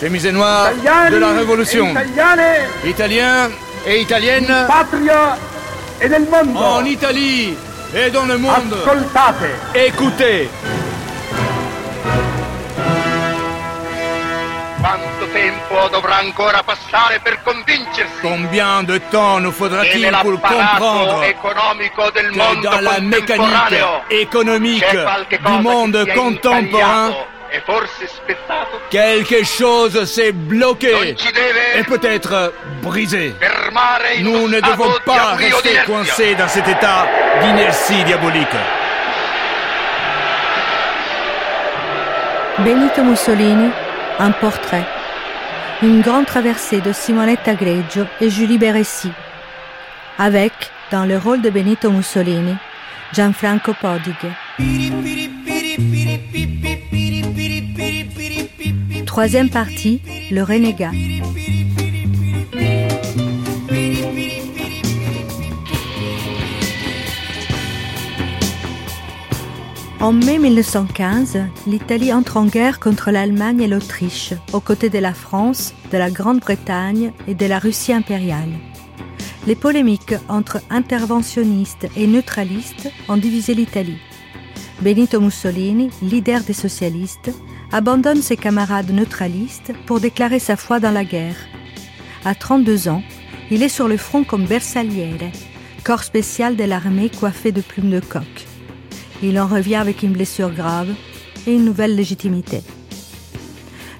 Chemise noire de la Révolution. italiane Italiens et Italiennes in patria e nel mondo. en Italie et dans le monde. Ascoltate. Écoutez. Combien de temps nous faudra-t-il pour comprendre que mondo dans la mécanique économique du monde contemporain, quelque chose s'est bloqué et peut-être brisé. fermare in Nous ne devons pas rester coincés dans cet état d'inertie diabolique. Benito Mussolini, un portrait. Une grande traversée de Simonetta Greggio et Julie Beressi. Avec, dans le rôle de Benito Mussolini, Gianfranco Podige. Troisième partie, le renégat. En mai 1915, l'Italie entre en guerre contre l'Allemagne et l'Autriche, aux côtés de la France, de la Grande-Bretagne et de la Russie impériale. Les polémiques entre interventionnistes et neutralistes ont divisé l'Italie. Benito Mussolini, leader des socialistes, abandonne ses camarades neutralistes pour déclarer sa foi dans la guerre. À 32 ans, il est sur le front comme bersagliere, corps spécial de l'armée coiffé de plumes de coq. Il en revient avec une blessure grave et une nouvelle légitimité.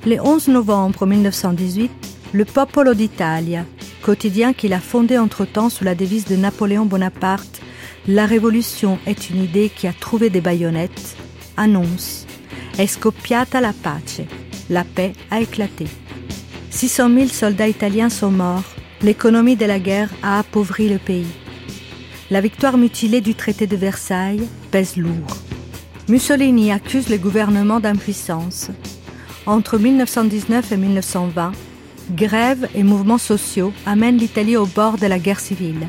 Le 11 novembre 1918, le Popolo d'Italia, quotidien qu'il a fondé entre-temps sous la devise de Napoléon Bonaparte, La révolution est une idée qui a trouvé des baïonnettes, annonce È scoppiata la pace, la paix a éclaté. 600 000 soldats italiens sont morts, l'économie de la guerre a appauvri le pays. La victoire mutilée du traité de Versailles pèse lourd. Mussolini accuse le gouvernement d'impuissance. Entre 1919 et 1920, grèves et mouvements sociaux amènent l'Italie au bord de la guerre civile.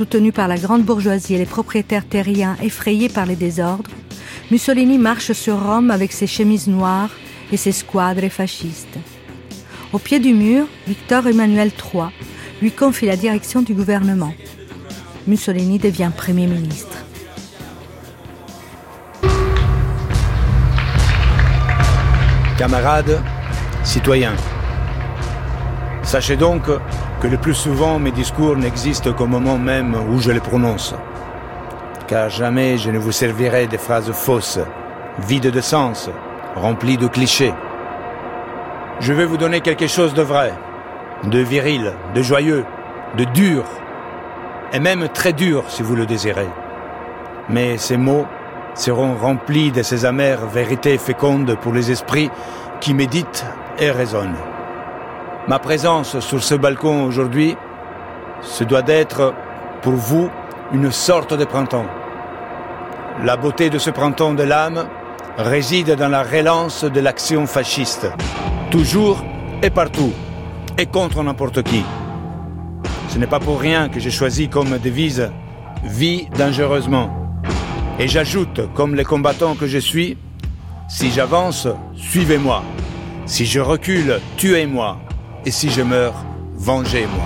Soutenu par la grande bourgeoisie et les propriétaires terriens effrayés par les désordres, Mussolini marche sur Rome avec ses chemises noires et ses squadres fascistes. Au pied du mur, Victor Emmanuel III lui confie la direction du gouvernement. Mussolini devient Premier ministre. Camarades, citoyens, sachez donc que le plus souvent mes discours n'existent qu'au moment même où je les prononce. Car jamais je ne vous servirai des phrases fausses, vides de sens, remplies de clichés. Je vais vous donner quelque chose de vrai, de viril, de joyeux, de dur, et même très dur si vous le désirez. Mais ces mots seront remplis de ces amères vérités fécondes pour les esprits qui méditent et raisonnent. Ma présence sur ce balcon aujourd'hui, ce doit être pour vous une sorte de printemps. La beauté de ce printemps de l'âme réside dans la relance de l'action fasciste, toujours et partout, et contre n'importe qui. Ce n'est pas pour rien que j'ai choisi comme devise Vie dangereusement. Et j'ajoute, comme les combattants que je suis, si j'avance, suivez-moi. Si je recule, tuez-moi. Et si je meurs, vengez-moi.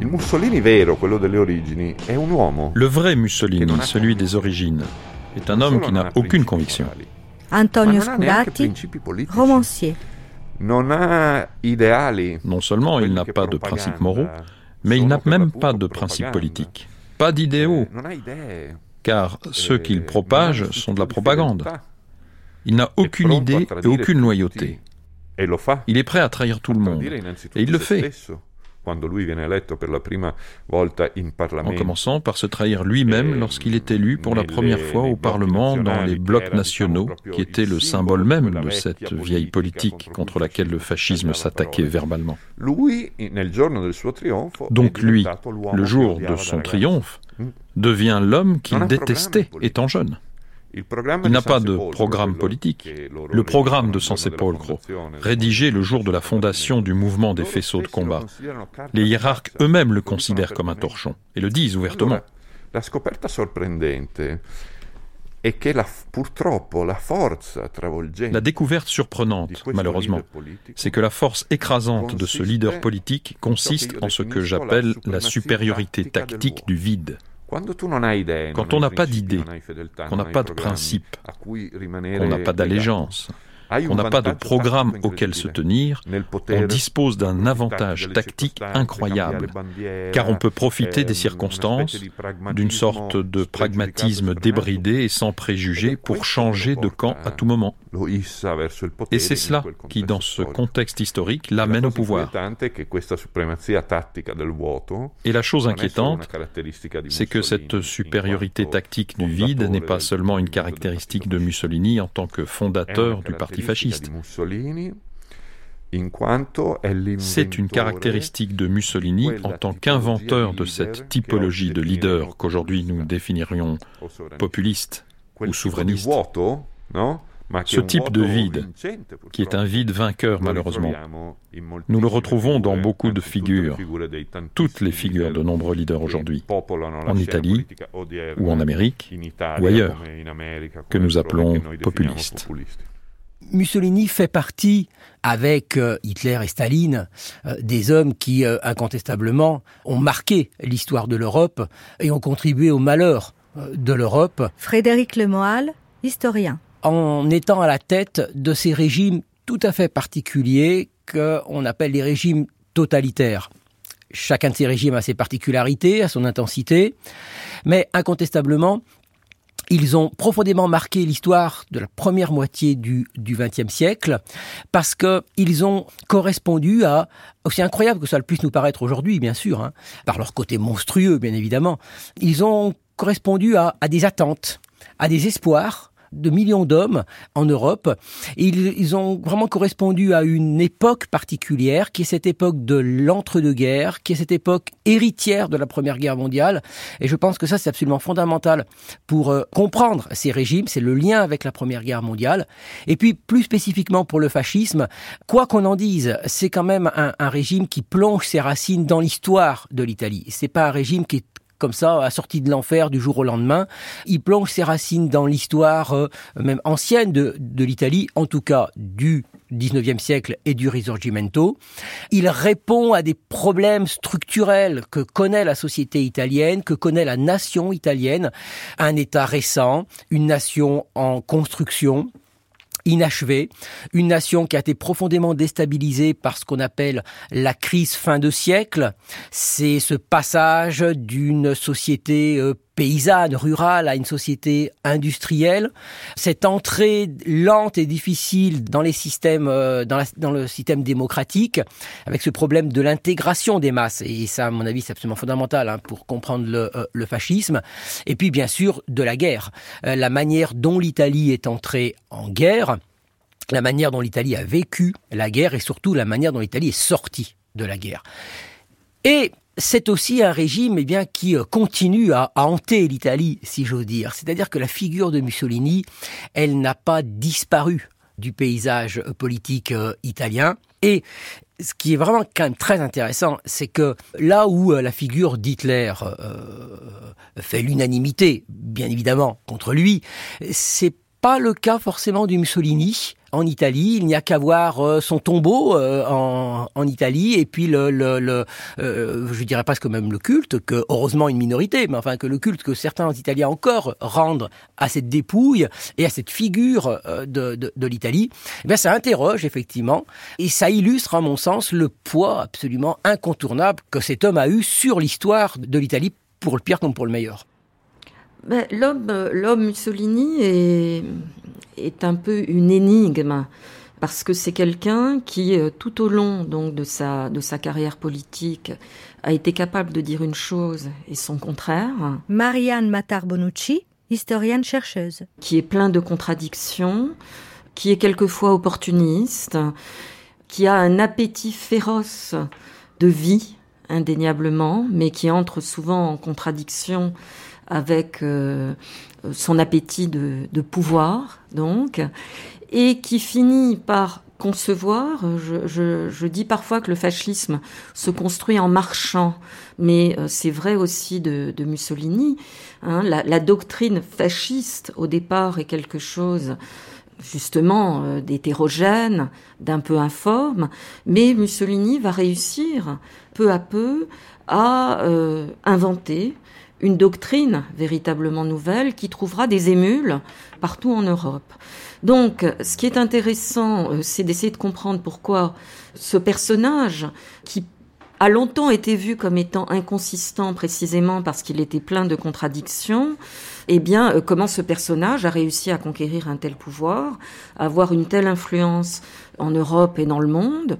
Il Mussolini vero, quello delle origini, è un uomo. Le vrai Mussolini, celui des origines, est un homme qui n'a aucune conviction. Antonio Sculati, romancier. Non ha ideali. Non seulement il n'a pas de principes moraux, mais il n'a même pas de principes politiques. Pas d'idéaux, idee. car ceux qu'il propage sont de la propagande. Il n'a aucune idée et aucune loyauté. E. Il est prêt à trahir tout le monde. Et il le fait, en commençant par se trahir lui-même lorsqu'il est élu pour la première fois au Parlement dans les blocs nationaux, qui étaient le symbole même de cette vieille politique contre laquelle le fascisme s'attaquait verbalement. Donc lui, le jour de son triomphe, Mm. devient l'homme qu'il détestait étant jeune. Il n'a pas de programme politique. Le programme de il San giorno della Sepolcro, fondazione, rédigé le jour de la fondation du mouvement des faisceaux de combat. Les hiérarques eux-mêmes le considèrent comme un torchon et le disent ouvertement. Allora, La scoperta sorprendente est que la, purtroppo la forza travolgente La découverte surprenante, malheureusement, c'est que la force écrasante de ce leader politique consiste en ce que j'appelle la supériorité tactique du vide. Quand on n'a pas d'idée, qu'on n'a pas de principe, qu'on n'a pas d'allégeance, on n'a pas de programme auquel se tenir, on dispose d'un avantage tactique incroyable, car on peut profiter des circonstances, d'une sorte de pragmatisme débridé et sans préjugés pour changer de camp à tout moment. Et c'est cela qui, dans ce contexte historique, l'amène au pouvoir. Et la chose inquiétante, c'est que cette supériorité tactique du vide n'est pas seulement une caractéristique de Mussolini en tant que fondateur du parti C'est une caractéristique de Mussolini en tant qu'inventeur de cette typologie de leader qu'aujourd'hui nous définirions populiste ou souverainiste. Ce type de vide, qui est un vide vainqueur malheureusement, nous le retrouvons dans beaucoup de figures, toutes les figures de nombreux leaders aujourd'hui, en Italie ou en Amérique ou ailleurs, que nous appelons populistes. Mussolini fait partie, avec euh, Hitler et Staline, euh, des hommes qui, euh, incontestablement, ont marqué l'histoire de l'Europe et ont contribué au malheur de l'Europe. Frédéric Lemoal, historien. En étant à la tête de ces régimes tout à fait particuliers qu'on appelle les régimes totalitaires. Chacun de ces régimes a ses particularités, a son intensité, mais incontestablement, ils ont profondément marqué l'histoire de la première moitié du XXe siècle parce qu'ils ont correspondu à, aussi incroyable que le puisse nous paraître aujourd'hui, bien sûr, hein, par leur côté monstrueux, bien évidemment, ils ont correspondu à des attentes, à des espoirs, de millions d'hommes en Europe. Ils, ont vraiment correspondu à une époque particulière, qui est cette époque de l'entre-deux-guerres, qui est cette époque héritière de la Première Guerre mondiale. Et je pense que ça, c'est absolument fondamental pour euh, comprendre ces régimes. C'est le lien avec la Première Guerre mondiale. Et puis, plus spécifiquement pour le fascisme, quoi qu'on en dise, c'est quand même un, un régime qui plonge ses racines dans l'histoire de l'Italie. C'est pas un régime qui est comme ça, assorti de l'enfer du jour au lendemain. Il plonge ses racines dans l'histoire euh, même ancienne de, de l'Italie, en tout cas du 19e siècle et du Risorgimento. Il répond à des problèmes structurels que connaît la société italienne, que connaît la nation italienne, un État récent, une nation en construction, inachevée, une nation qui a été profondément déstabilisée par ce qu'on appelle la crise fin de siècle. C'est ce passage d'une société euh, paysanne, rurale, à une société industrielle. Cette entrée lente et difficile dans les systèmes, euh, dans, dans, le système démocratique, avec ce problème de l'intégration des masses. Et ça, à mon avis, c'est absolument fondamental hein, pour comprendre le, euh, le, fascisme. Et puis, bien sûr, de la guerre. Euh, la manière dont l'Italie est entrée en guerre, la manière dont l'Italie a vécu la guerre et surtout la manière dont l'Italie est sortie de la guerre. Et c'est aussi un régime eh bien, qui euh, continue à, hanter l'Italie, si j'ose dire. C'est-à-dire que la figure de Mussolini, elle n'a pas disparu du paysage euh, politique euh, italien. Et ce qui est vraiment quand même très intéressant, c'est que là où la figure d'Hitler fait l'unanimité, bien évidemment, contre lui, c'est pas le cas forcément du Mussolini en Italie. Il n'y a qu'à voir euh, son tombeau euh, en, en, Italie et puis le, le, le euh, je dirais presque même le culte que heureusement une minorité, mais enfin que le culte que certains Italiens encore rendent à cette dépouille et à cette figure de, de, de l'Italie. Eh ça interroge effectivement et ça illustre à mon sens le poids absolument incontournable que cet homme a eu sur l'histoire de l'Italie pour le pire comme pour le meilleur. Ben, l'homme, l'homme Mussolini est, est un peu une énigme parce que c'est quelqu'un qui, euh, tout au long donc de sa de sa carrière politique, a été capable de dire une chose et son contraire. Marianne Matar Bonucci, historienne chercheuse, qui est plein de contradictions, qui est quelquefois opportuniste, qui a un appétit féroce de vie indéniablement, mais qui entre souvent en contradiction avec euh, son appétit de, pouvoir, donc, et qui finit par concevoir. Je, dis parfois que le fascisme se construit en marchant, mais euh, c'est vrai aussi de, Mussolini. Hein. la, doctrine fasciste, au départ, est quelque chose justement euh, d'hétérogène, d'un peu informe, mais Mussolini va réussir peu à peu à inventer une doctrine véritablement nouvelle qui trouvera des émules partout en Europe. Donc, ce qui est intéressant, euh, c'est d'essayer de comprendre pourquoi ce personnage, qui a longtemps été vu comme étant inconsistant précisément parce qu'il était plein de contradictions, eh bien, euh, comment ce personnage a réussi à conquérir un tel pouvoir, à avoir une telle influence en Europe et dans le monde,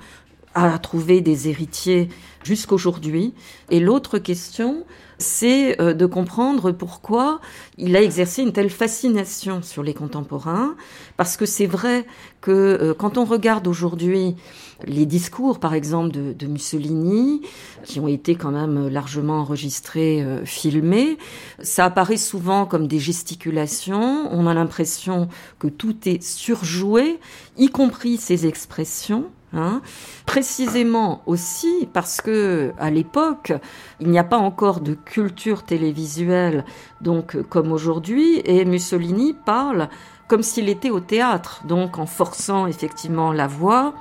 à trouver des héritiers jusqu'aujourd'hui. Et l'autre question, c'est euh, de comprendre pourquoi il a exercé une telle fascination sur les contemporains, parce que c'est vrai que euh, quand on regarde aujourd'hui les discours, par exemple, de, Mussolini, qui ont été quand même largement enregistrés, euh, filmés, ça apparaît souvent comme des gesticulations, on a l'impression que tout est surjoué, y compris ses expressions, Hein. Précisément aussi parce que à l'époque, il n'y a pas encore de culture télévisuelle, donc comme aujourd'hui, et Mussolini parle comme s'il était au théâtre, donc en forçant effectivement la voix,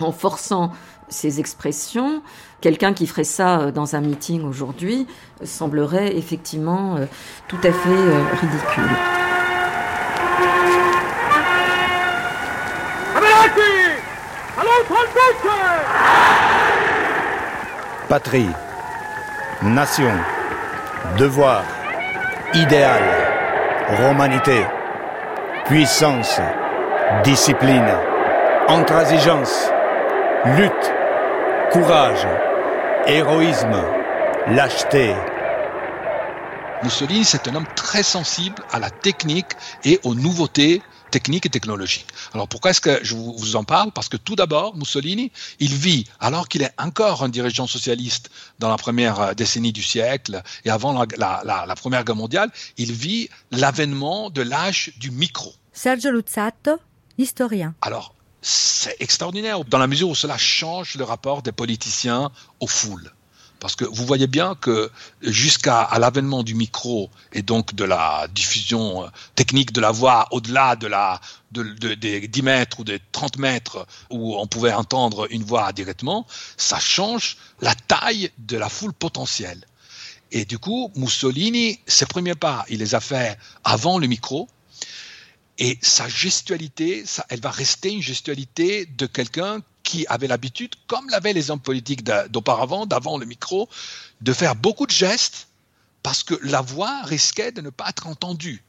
en forçant ses expressions. Quelqu'un qui ferait ça euh, dans un meeting aujourd'hui semblerait effectivement euh, tout à fait euh, ridicule. Patrie, nation, devoir, idéal, romanité, puissance, discipline, intransigeance, lutte, courage, héroïsme, lâcheté. Mussolini, c'est un homme très sensible à la technique et aux nouveautés technique et technologique. Alors pourquoi est-ce que je vous en parle? Parce que tout d'abord, Mussolini, il vit, alors qu'il est encore un dirigeant socialiste dans la première euh, décennie du siècle et avant la, Première Guerre mondiale, il vit l'avènement de l'âge du micro. Sergio Luzzatto, historien. Alors, c'est extraordinaire dans la mesure où cela change le rapport des politiciens aux foules. Parce que vous voyez bien que jusqu'à l'avènement du micro et donc de la diffusion euh, technique de la voix au-delà de la, des 10 mètres ou des 30 mètres où on pouvait entendre une voix directement, ça change la taille de la foule potentielle. Et du coup, Mussolini, ses premiers pas, il les a fait avant le micro. Et sa gestualité, ça, elle va rester une gestualité de quelqu'un qui avait l'habitude, comme l'avaient les hommes politiques d'auparavant, d'avant le micro, de faire beaucoup de gestes parce que la voix risquait de ne pas être entendue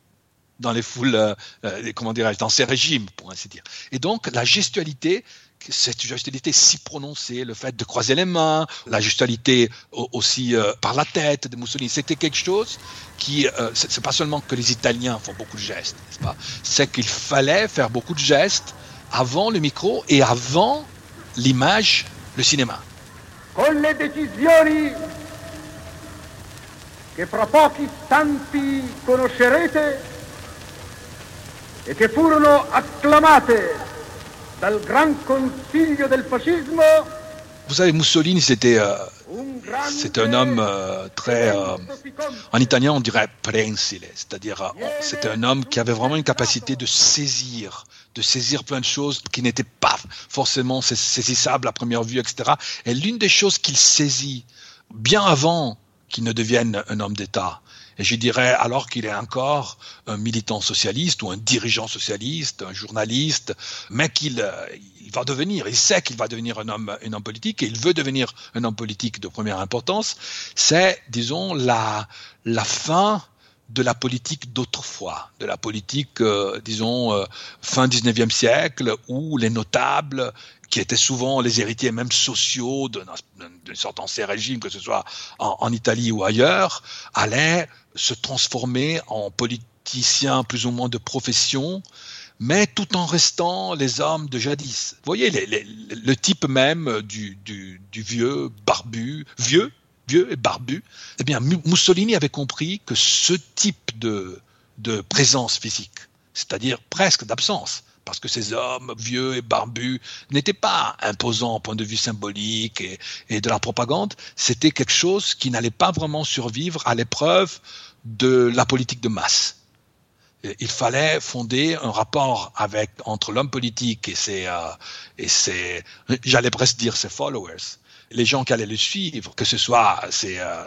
dans les foules, euh, euh, comment dirais-je, dans ces régimes, pour ainsi dire. Et donc, la gestualité, cette gestualité si prononcée, le fait de croiser les mains, la gestualité aussi euh, par la tête de Mussolini, c'était quelque chose qui, c'est pas seulement que les Italiens font beaucoup de gestes, C'est qu'il fallait faire beaucoup de gestes avant le micro et avant l'image, le cinéma. Con le decisioni che fra pochi istanti conoscerete e che furono acclamate dal Gran Consiglio del Fascismo. Vous savez, Mussolini, c'était euh, c'est un homme euh, très, euh, en italien on dirait prensile, c'est-à-dire euh, c'était un homme qui avait vraiment une capacité de saisir, de saisir plein de choses qui n'étaient pas forcément saisissables à première vue, etc. Et l'une des choses qu'il saisit bien avant qu'il ne devienne un homme d'État, et je dirais, alors qu'il est encore un militant socialiste ou un dirigeant socialiste, un journaliste, mais qu'il va devenir, il sait qu'il va devenir un homme, un homme politique et il veut devenir un homme politique de première importance, c'est, disons, la, la fin de la politique d'autrefois, de la politique, euh, disons, euh, fin 19e siècle, où les notables, qui étaient souvent les héritiers même sociaux d'une sorte ancien régime, que ce soit en, Italie ou ailleurs, allaient se transformer en politiciens plus ou moins de profession, mais tout en restant les hommes de jadis. Vous voyez, le type même du, vieux barbu, vieux, vieux et barbu. Eh bien, Mussolini avait compris que ce type de, de présence physique, c'est-à-dire presque d'absence, parce que ces hommes vieux et barbus n'étaient pas imposants au point de vue symbolique et, de la propagande, c'était quelque chose qui n'allait pas vraiment survivre à l'épreuve de la politique de masse il fallait fonder un rapport entre l'homme politique et ses euh, et ses j'allais presque dire ses followers les gens qui allaient le suivre que ce soit ses, euh,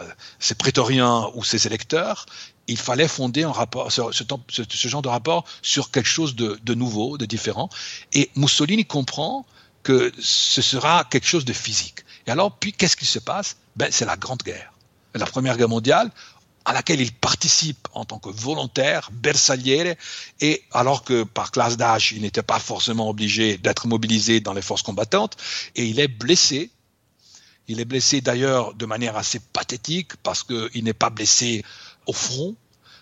prétoriens ou ses électeurs il fallait fonder un rapport ce, ce, genre de rapport sur quelque chose de, de nouveau de différent. Et Mussolini comprend que ce sera quelque chose de physique. Et alors puis qu'est-ce qui se passe? Ben c'est la grande guerre. La première guerre mondiale à laquelle il participe en tant que volontaire, bersagliere, et alors que par classe d'âge, il n'était pas forcément obligé d'être mobilisé dans les forces combattantes, et il est blessé. Il est blessé d'ailleurs de manière assez pathétique parce qu'il n'est pas blessé au front,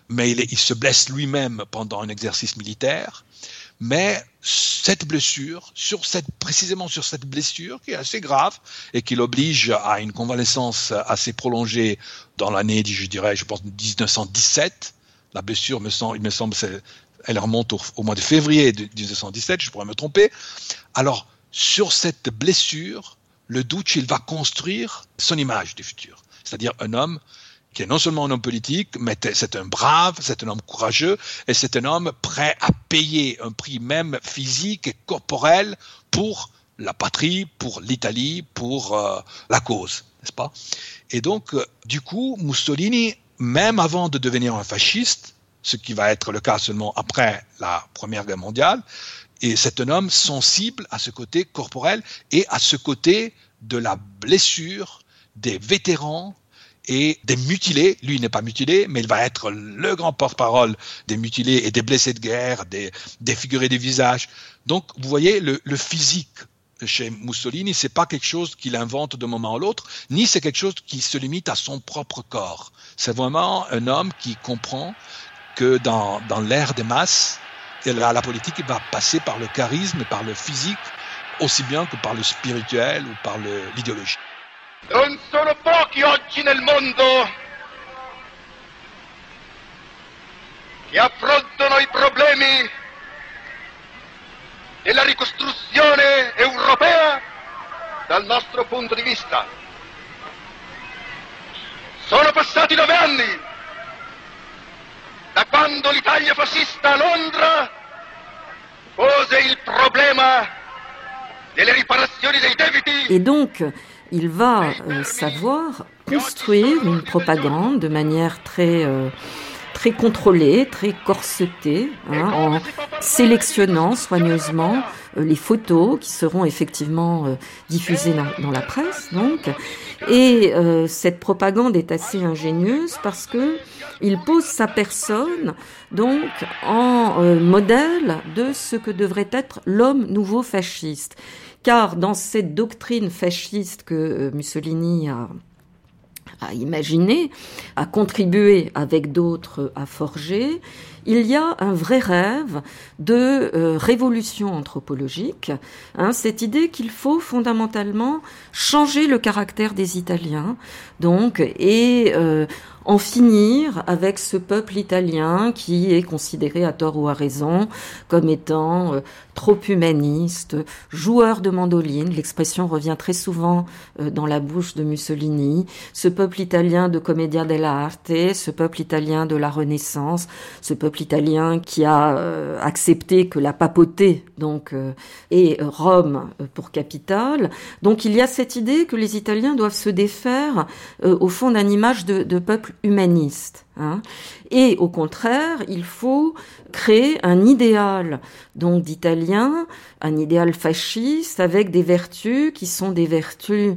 mais il, se blesse lui-même pendant un exercice militaire. Mais cette blessure, sur cette, précisément sur cette blessure qui est assez grave et qui l'oblige à une convalescence assez prolongée dans l'année, je dirais, je pense 1917. La blessure, me il me semble, elle remonte au, mois de février de 1917, je pourrais me tromper. Alors, sur cette blessure, le doute, il va construire son image du futur. C'est-à-dire un homme qui est non seulement un homme politique, mais c'est un brave, c'est un homme courageux, et c'est un homme prêt à payer un prix même physique et corporel pour la patrie, pour l'Italie, pour euh, la cause, n'est-ce pas? Et donc, euh, du coup, Mussolini, même avant de devenir un fasciste, ce qui va être le cas seulement après la Première Guerre mondiale, et c'est un homme sensible à ce côté corporel et à ce côté de la blessure des vétérans et des mutilés. Lui, il n'est pas mutilé, mais il va être le grand porte-parole des mutilés et des blessés de guerre, des défigurés des visages. Donc, vous voyez, le, le physique chez Mussolini, c'est pas quelque chose qu'il invente d'un moment à l'autre, ni c'est quelque chose qui se limite à son propre corps. C'est vraiment un homme qui comprend que dans, dans l'ère des masses, la, la politique va passer par le charisme et par le physique aussi bien que par le spirituel ou par l'idéologie. Non sono pochi oggi nel mondo che affrontano i problemi della ricostruzione europea dal nostro punto di vista. Sono passati nove anni Et donc, il va euh, savoir construire une propagande de manière très euh, très contrôlée, très corsetée, hein, en sélectionnant soigneusement les photos qui seront effectivement diffusées dans, la presse. Donc, et cette propagande est assez ingénieuse parce que il pose sa personne donc en modèle de ce que devrait être l'homme nouveau fasciste car dans cette doctrine fasciste que euh, Mussolini a, a imaginé, a contribué avec d'autres à forger, il y a un vrai rêve de euh, révolution anthropologique, hein, cette idée qu'il faut fondamentalement changer le caractère des Italiens, donc et euh, en finir avec ce peuple italien qui est considéré à tort ou à raison comme étant euh, trop humaniste, joueur de mandoline, l'expression revient très souvent dans la bouche de Mussolini, ce peuple italien de commedia dell'arte, ce peuple italien de la Renaissance, ce peuple italien qui a euh, accepté que la papauté donc ait Rome pour capitale. Donc il y a cette idée que les Italiens doivent se défaire au fond d'une image de, de peuple humaniste. Hein. Et au contraire, il faut créer un idéal donc d'italien, un idéal fasciste avec des vertus qui sont des vertus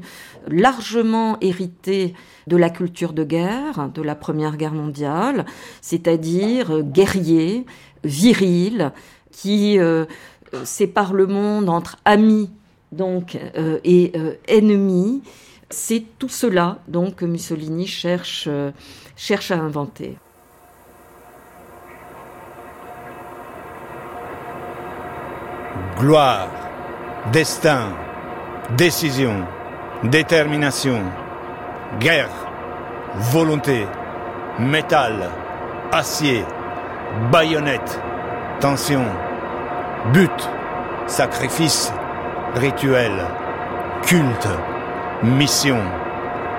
largement héritées de la culture de guerre, de la Première Guerre mondiale, c'est-à-dire guerrier, viril, qui euh, sépare le monde entre amis donc euh, et euh, ennemis c'est tout cela donc que Mussolini cherche, euh, cherche à inventer. Gloire, destin, décision, détermination, guerre, volonté, métal, acier, baïonnette, tension, But, sacrifice, rituel, culte, mission,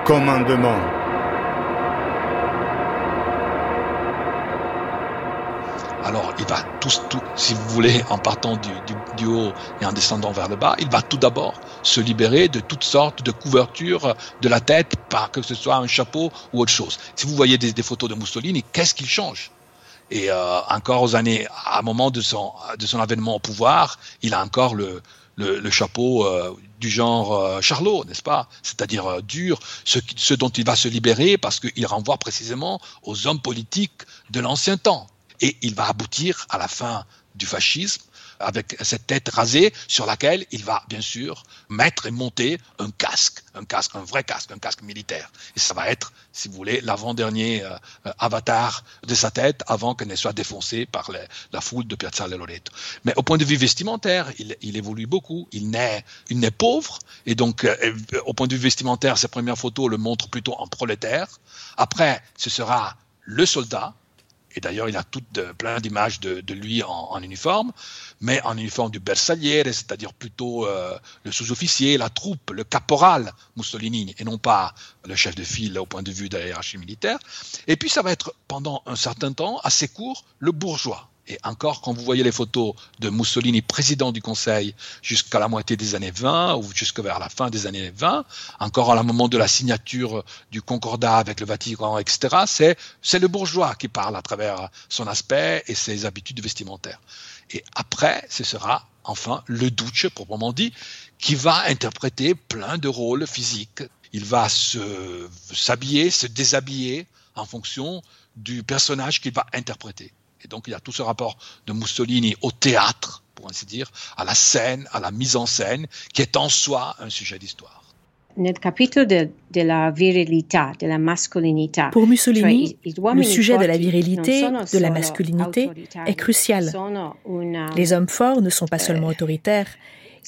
commandement. Alors, il va tous, tout, si vous voulez, en partant du, haut et en descendant vers le bas, il va tout d'abord se libérer de toutes sortes de couvertures de la tête, par que ce soit un chapeau ou autre chose. Si vous voyez des, photos de Mussolini, qu'est-ce qu'il change? Et euh, encore aux années, à un moment de son, de son avènement au pouvoir, il a encore le, le, chapeau euh, du genre euh, Charlot, n'est-ce pas? C'est-à-dire dur, ce, ce dont il va se libérer parce qu'il renvoie précisément aux hommes politiques de l'ancien temps et il va aboutir à la fin du fascisme avec cette tête rasée sur laquelle il va bien sûr mettre et monter un casque, un casque, un vrai casque, un casque militaire. Et ça va être, si vous voulez, l'avant-dernier euh, avatar de sa tête avant qu'elle ne soit défoncée par la foule de Piazzale Loreto. Mais au point de vue vestimentaire, il, il évolue beaucoup. Il naît, il naît pauvre et donc euh, au point de vue vestimentaire, ses premières photos le montrent plutôt en prolétaire. Après, ce sera le soldat et d'ailleurs il a tout de, plein d'images de, lui en, en, uniforme, mais en uniforme du bersagliere, c'est-à-dire plutôt euh, le sous-officier, la troupe, le caporal Mussolini, et non pas le chef de file au point de vue de la hiérarchie militaire. Et puis ça va être pendant un certain temps, assez court, le bourgeois. Et encore, quand vous voyez les photos de Mussolini président du Conseil jusqu'à la moitié des années 20 ou jusqu'à vers la fin des années 20, encore à la moment de la signature du Concordat avec le Vatican, etc., c'est, c'est le bourgeois qui parle à travers son aspect et ses habitudes vestimentaires. Et après, ce sera enfin le Duce, proprement dit, qui va interpréter plein de rôles physiques. Il va se, s'habiller, se déshabiller en fonction du personnage qu'il va interpréter. Et donc il y a tout ce rapport de Mussolini au théâtre, pour ainsi dire, à la scène, à la mise en scène, qui est en soi un sujet d'histoire. Nel capitolo de, della virilità, della mascolinità, Pour Mussolini, le sujet de la virilité, de la masculinité est crucial. Les hommes forts ne sont pas seulement autoritaires,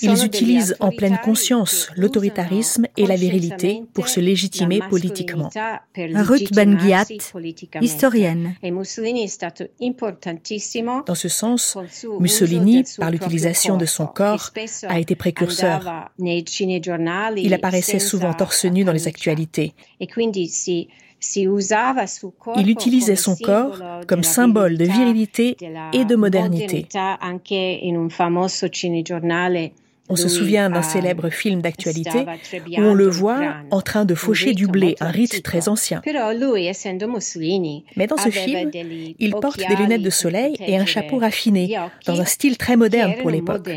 ils utilisent en pleine conscience l'autoritarisme et la virilité pour se légitimer politiquement. Ruth Ben-Ghiat, historienne. Dans ce sens, Mussolini, par l'utilisation de son corps, a été précurseur. Il apparaissait souvent torse nu dans les actualités. Il utilisait son corps comme symbole de virilité et de modernité. On se souvient d'un célèbre film d'actualité où on le voit en train de faucher du blé, un rite très ancien. Mais dans ce film, il porte des lunettes de soleil et un chapeau raffiné, dans un style très moderne pour l'époque.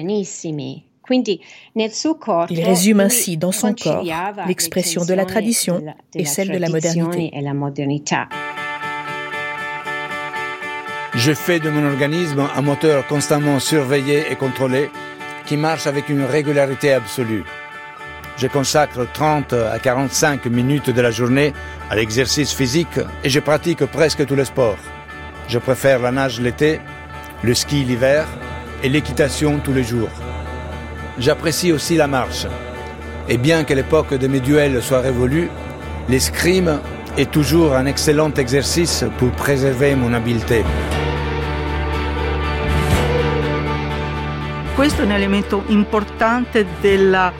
Il résume ainsi dans son corps l'expression de la tradition et celle de la modernité. Je fais de mon organisme un moteur constamment surveillé et contrôlé qui marche avec une régularité absolue. Je consacre 30 à 45 minutes de la journée à l'exercice physique et je pratique presque tous les sports. Je préfère la nage l'été, le ski l'hiver et l'équitation tous les jours. J'apprécie aussi la marche. Et bien que l'époque de mes duels soit révolue, l'escrime est toujours un excellent exercice pour préserver mon habileté. Questo è un elemento importante della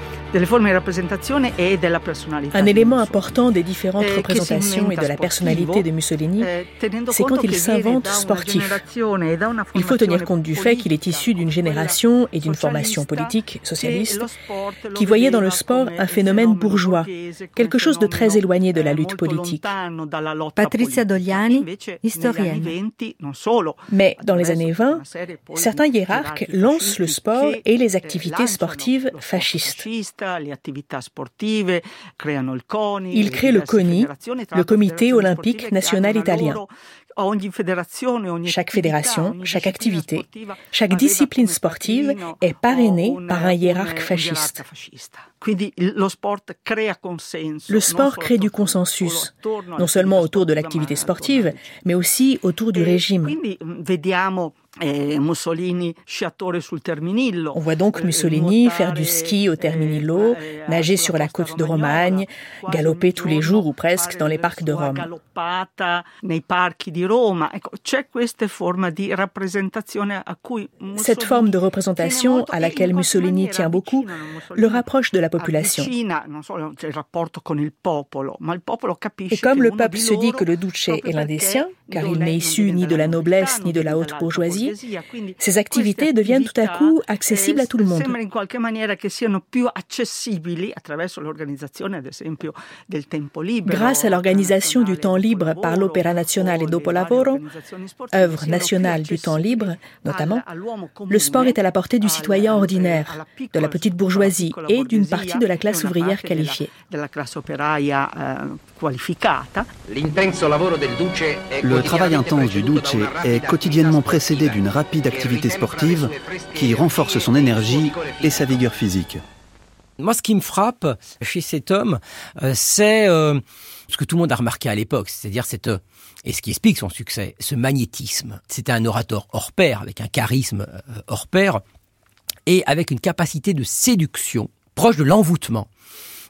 Un élément important des différentes représentations et de la personnalité de Mussolini, c'est quand il s'invente sportif. Il faut tenir compte du fait qu'il est issu d'une génération et d'une formation politique socialiste qui voyait dans le sport un phénomène bourgeois, quelque chose de très éloigné de la lutte politique. Patrizia Dogliani, historienne. Mais dans les années 20, certains hiérarques lancent le sport et les activités sportives fascistes. Il crée le CONI, le Comité olympique national italien. Chaque fédération, chaque activité, chaque discipline sportive est parrainée par un hiérarque fasciste. Le sport crée du consensus, non seulement autour de l'activité sportive, mais aussi autour du régime. Eh, On voit donc Mussolini faire du ski au Terminillo, nager sur la côte de Romagne, galoper tous les jours ou presque dans les parcs de Rome. Cette forme de représentation à laquelle Mussolini tient beaucoup le rapproche de la population. Et comme le peuple se dit que le duce est l'un des siens, car il n'est issu ni de la noblesse ni de la haute bourgeoisie, ces activités deviennent tout à coup accessibles à tout le monde. Grâce à l'organisation du temps libre par l'Opera Nazionale Dopo Lavoro, œuvre nationale du temps libre notamment, le sport est à la portée du citoyen ordinaire, de la petite bourgeoisie et d'une partie de la classe ouvrière qualifiée. Le travail intense du Duce est quotidiennement précédé d'une rapide activité sportive qui renforce son énergie et sa vigueur physique. Moi, ce qui me frappe chez cet homme, euh, c'est euh, ce que tout le monde a remarqué à l'époque, c'est-à-dire cette euh, et ce qui explique son succès, ce magnétisme. C'était un orateur hors pair, avec un charisme hors pair, et avec une capacité de séduction proche de l'envoûtement.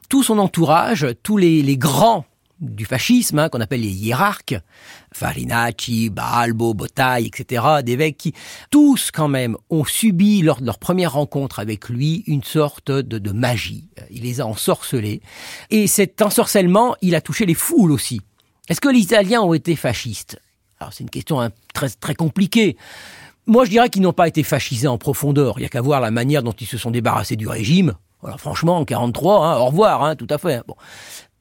Tout son entourage, tous les, les grands du fascisme, hein, qu'on appelle les hiérarques, Farinacci, Balbo, Bottaille, etc., d'évêques qui, tous quand même, ont subi lors de leur première rencontre avec lui une sorte de, de magie. Il les a ensorcelés. Et cet ensorcellement, il a touché les foules aussi. Est-ce que les Italiens ont été fascistes? Alors c'est une question hein, très, très compliquée. Moi, je dirais qu'ils n'ont pas été fascisés en profondeur. Il y a qu'à voir la manière dont ils se sont débarrassés du régime. Voilà, franchement, en 43, hein, au revoir, hein, tout à fait. Bon.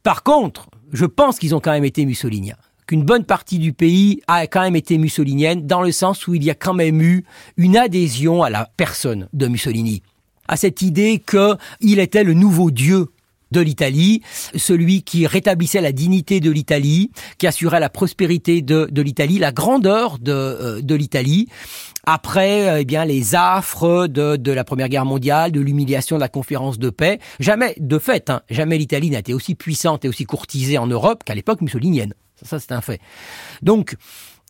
Par contre, je pense qu'ils ont quand même été mussoliniens. Qu'une bonne partie du pays a quand même été mussolinienne, dans le sens où il y a quand même eu une adhésion à la personne de Mussolini, à cette idée qu'il était le nouveau dieu de l'Italie, celui qui rétablissait la dignité de l'Italie, qui assurait la prospérité de, de l'Italie, la grandeur de, euh, de l'Italie, après euh, eh bien les affres de, de la Première Guerre mondiale, de l'humiliation de la conférence de paix. Jamais, de fait, hein, jamais l'Italie n'a été aussi puissante et aussi courtisée en Europe qu'à l'époque mussolinienne. Ça, c'est un fait. Donc,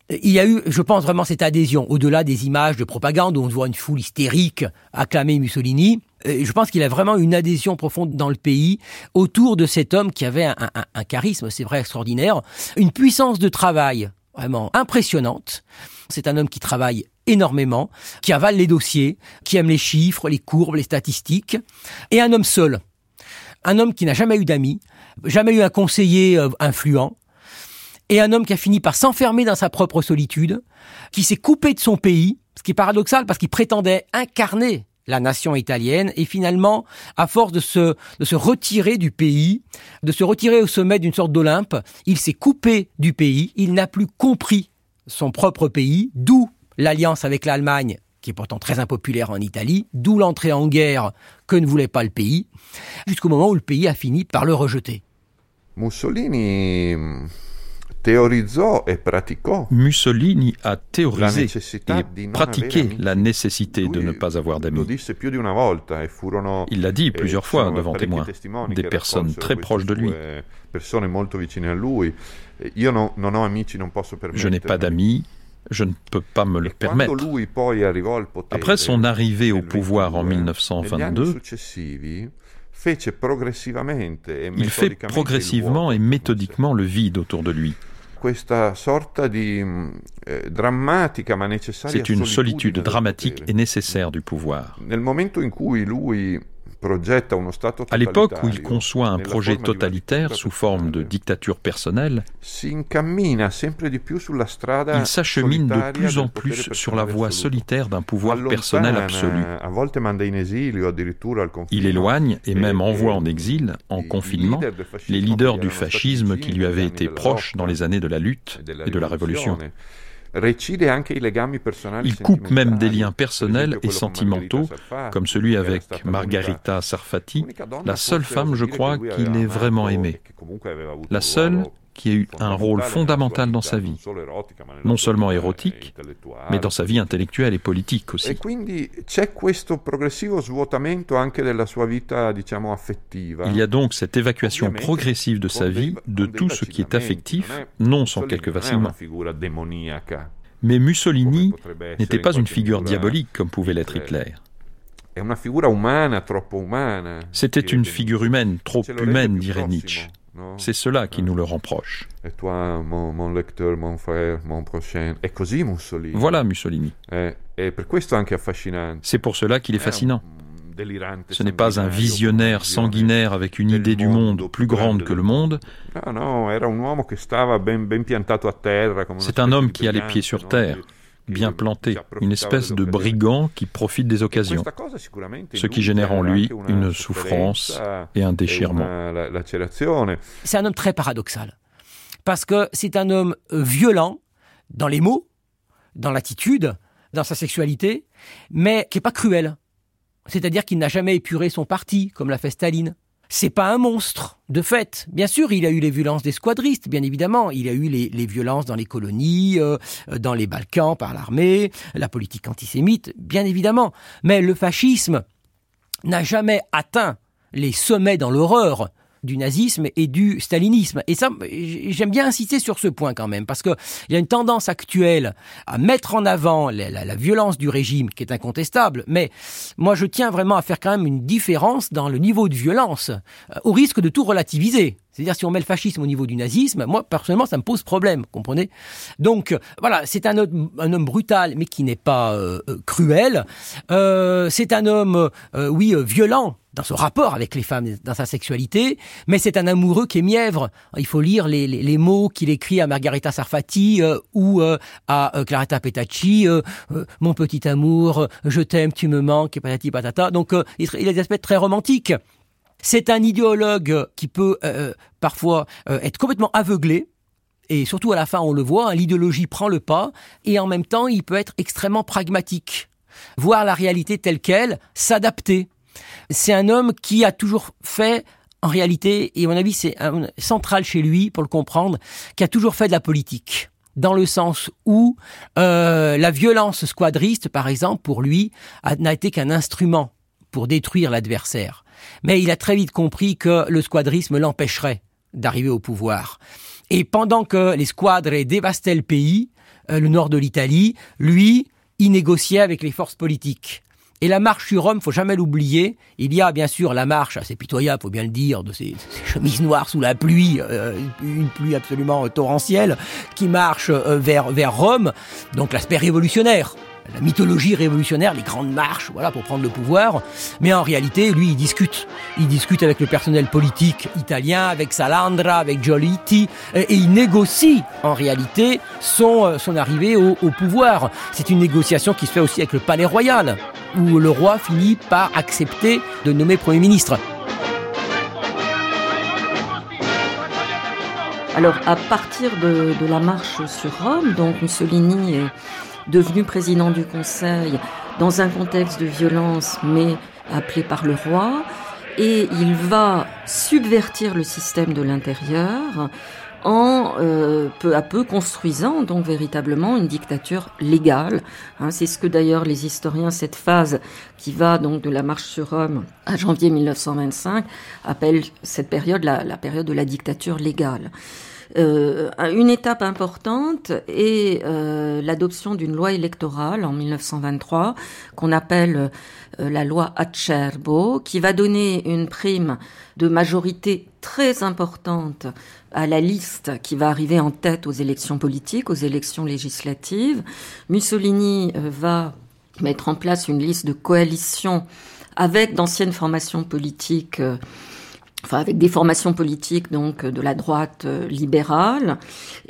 il y a eu, je pense vraiment, cette adhésion, au-delà des images de propagande où on voit une foule hystérique acclamer Mussolini. Je pense qu'il a vraiment une adhésion profonde dans le pays autour de cet homme qui avait un, un, un charisme, c'est vrai, extraordinaire, une puissance de travail vraiment impressionnante. C'est un homme qui travaille énormément, qui avale les dossiers, qui aime les chiffres, les courbes, les statistiques, et un homme seul. Un homme qui n'a jamais eu d'amis, jamais eu un conseiller euh, influent, et un homme qui a fini par s'enfermer dans sa propre solitude, qui s'est coupé de son pays, ce qui est paradoxal parce qu'il prétendait incarner la nation italienne, et finalement, à force de se, de retirer du pays, de se retirer au sommet d'une sorte d'Olympe, il s'est coupé du pays, il n'a plus compris son propre pays, d'où l'alliance avec l'Allemagne, qui est pourtant très impopulaire en Italie, d'où l'entrée en guerre que ne voulait pas le pays, jusqu'au moment où le pays a fini par le rejeter. Mussolini Mussolini a théorisé et pratiqué la nécessité de ne pas avoir d'amis. E Il l'a dit e plusieurs fois devant témoins, des personnes très proches de lui. Je n'ai pas d'amis, je ne peux pas me le E permettre. Après son arrivée au pouvoir en 1922, il fait progressivement et méthodiquement le vide autour de lui. C'est une solitude dramatique et nécessaire du pouvoir. À l'époque où il conçoit un projet totalitaire sous forme de dictature personnelle, il s'achemine de plus en plus sur la voie solitaire d'un pouvoir personnel absolu. Il éloigne et même envoie en exil, en confinement, les leaders du fascisme qui lui avaient été proches dans les années de la lutte et de la révolution. Il coupe même des liens personnels et sentimentaux, comme celui avec Margarita Sarfati, la seule femme, je crois, qu'il ait vraiment aimée. La seule qui a eu un rôle fondamental dans sa vie, non seulement érotique, mais dans sa vie intellectuelle et politique aussi. Il y a donc cette évacuation progressive de sa vie de tout ce qui est affectif, non sans quelques vacillements. Mais Mussolini n'était pas une figure diabolique comme pouvait l'être Hitler. C'était une figure humaine, trop humaine, dirait Nietzsche. C'est cela qui nous le reproche. Et toi, mon, mon lecteur, mon frère, mon prochain. Et così Mussolini. Voilà Mussolini. Et, et per questo anche affascinante. C'est pour cela qu'il est fascinant. Ce n'est pas un visionnaire sanguinaire avec une idée du monde plus grande que le monde. C'est un homme qui a les pieds sur terre, bien planté, une espèce de brigand qui profite des occasions, ce qui génère en lui une souffrance et un déchirement. C'est un homme très paradoxal, parce que c'est un homme euh, violent dans les mots, dans l'attitude, dans sa sexualité, mais qui n'est pas cruel. C'est-à-dire qu'il n'a jamais épuré son parti, comme l'a fait Staline c'est pas un monstre, de fait. Bien sûr, il a eu les violences des squadristes, bien évidemment. Il a eu les, violences dans les colonies, euh, dans les Balkans par l'armée, la politique antisémite, bien évidemment. Mais le fascisme n'a jamais atteint les sommets dans l'horreur du nazisme et du stalinisme. Et ça, j'aime bien insister sur ce point quand même, parce qu'il y a une tendance actuelle à mettre en avant la, violence du régime, qui est incontestable, mais moi je tiens vraiment à faire quand même une différence dans le niveau de violence, euh, au risque de tout relativiser. C'est-à-dire si on met le fascisme au niveau du nazisme, moi personnellement ça me pose problème, comprenez? Donc voilà, c'est un un homme brutal mais qui n'est pas euh, euh, cruel. c'est un homme, oui, violent dans ce rapport avec les femmes, dans sa sexualité, mais c'est un amoureux qui est mièvre. Il faut lire les, mots qu'il écrit à Margarita Sarfati euh, ou euh, à euh, Claretta Petacci, mon petit amour, je t'aime, tu me manques, et patati patata. Donc il a des aspects très romantiques. C'est un idéologue qui peut parfois être complètement aveuglé, et surtout à la fin on le voit, hein, l'idéologie prend le pas, et en même temps il peut être extrêmement pragmatique, voir la réalité telle qu'elle, s'adapter. C'est un homme qui a toujours fait en réalité, et à mon avis c'est central chez lui pour le comprendre, qui a toujours fait de la politique. Dans le sens où euh, la violence squadriste, par exemple, pour lui, n'a été qu'un instrument pour détruire l'adversaire. Mais il a très vite compris que le squadrisme l'empêcherait d'arriver au pouvoir. Et pendant que les squadres dévastaient le pays, euh, le nord de l'Italie, lui, il négociait avec les forces politiques. Et la marche sur Rome, faut jamais l'oublier. Il y a bien sûr la marche assez pitoyable, faut bien le dire, de ces, chemises noires sous la pluie, euh, une pluie absolument torrentielle, qui marche euh, vers vers Rome. Donc l'aspect révolutionnaire la mythologie révolutionnaire, les grandes marches, voilà, pour prendre le pouvoir. Mais en réalité, lui, il discute. Il discute avec le personnel politique italien, avec Salandra, avec Giolitti, et, il négocie, en réalité, son, euh, arrivée au, pouvoir. C'est une négociation qui se fait aussi avec le palais royal, où le roi finit par accepter de nommer Premier ministre. Alors, à partir de, de la marche sur Rome, donc Mussolini est devenu président du Conseil dans un contexte de violence, mais appelé par le roi, et il va subvertir le système de l'intérieur en euh, peu à peu construisant donc véritablement une dictature légale. Hein, c'est ce que d'ailleurs les historiens, cette phase qui va donc de la marche sur Rome à janvier 1925, appellent cette période la, la période de la dictature légale. Euh, une étape importante est euh, l'adoption d'une loi électorale en 1923 qu'on appelle euh, la loi Acerbo, qui va donner une prime de majorité très importante à la liste qui va arriver en tête aux élections politiques, aux élections législatives. Mussolini va mettre en place une liste de coalition avec d'anciennes formations politiques enfin avec des formations politiques donc de la droite euh, libérale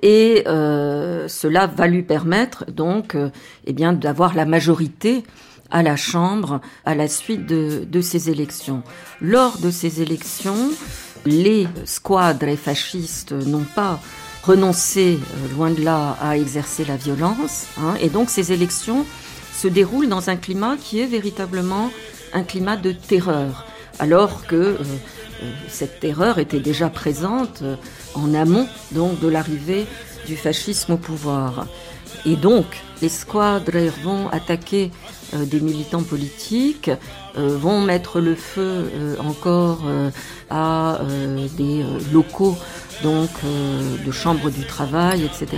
et euh, cela va lui permettre donc euh, eh bien d'avoir la majorité à la Chambre à la suite de, de ces élections. Lors de ces élections, les squadres fascistes n'ont pas renoncé, loin de là, à exercer la violence. Hein, et donc ces élections se déroulent dans un climat qui est véritablement un climat de terreur, alors que cette terreur était déjà présente en amont donc de l'arrivée du fascisme au pouvoir. Et donc, les squadres vont attaquer des militants politiques, vont mettre le feu encore à des locaux donc de chambres du travail, etc.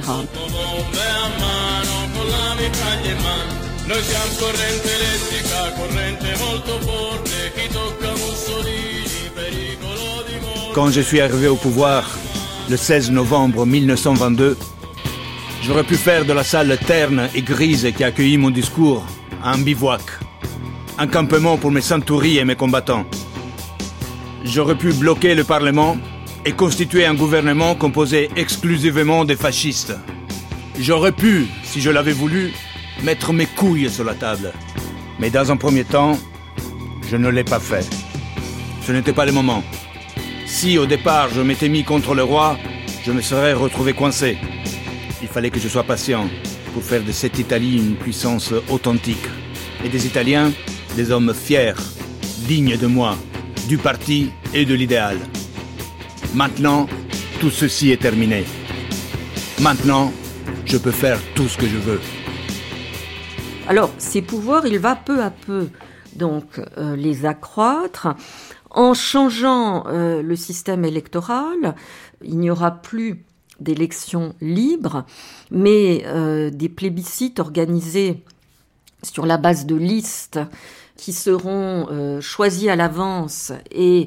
Quand je suis arrivé au pouvoir le 16 novembre 1922, j'aurais pu faire de la salle terne et grise qui a accueilli mon discours un bivouac, un campement pour mes centuries et mes combattants. J'aurais pu bloquer le Parlement et constituer un gouvernement composé exclusivement de fascistes. J'aurais pu, si je l'avais voulu, mettre mes couilles sur la table. Mais dans un premier temps, je ne l'ai pas fait. Ce n'était pas le moment. Si au départ je m'étais mis contre le roi, je me serais retrouvé coincé. Il fallait que je sois patient pour faire de cette Italie une puissance authentique. Et des Italiens, des hommes fiers, dignes de moi, du parti et de l'idéal. Maintenant, tout ceci est terminé. Maintenant, je peux faire tout ce que je veux. Alors, ces pouvoirs, il va peu à peu donc euh, les accroître. En changeant euh, le système électoral, il n'y aura plus d'élections libres, mais euh, des plébiscites organisés sur la base de listes qui seront choisis à l'avance et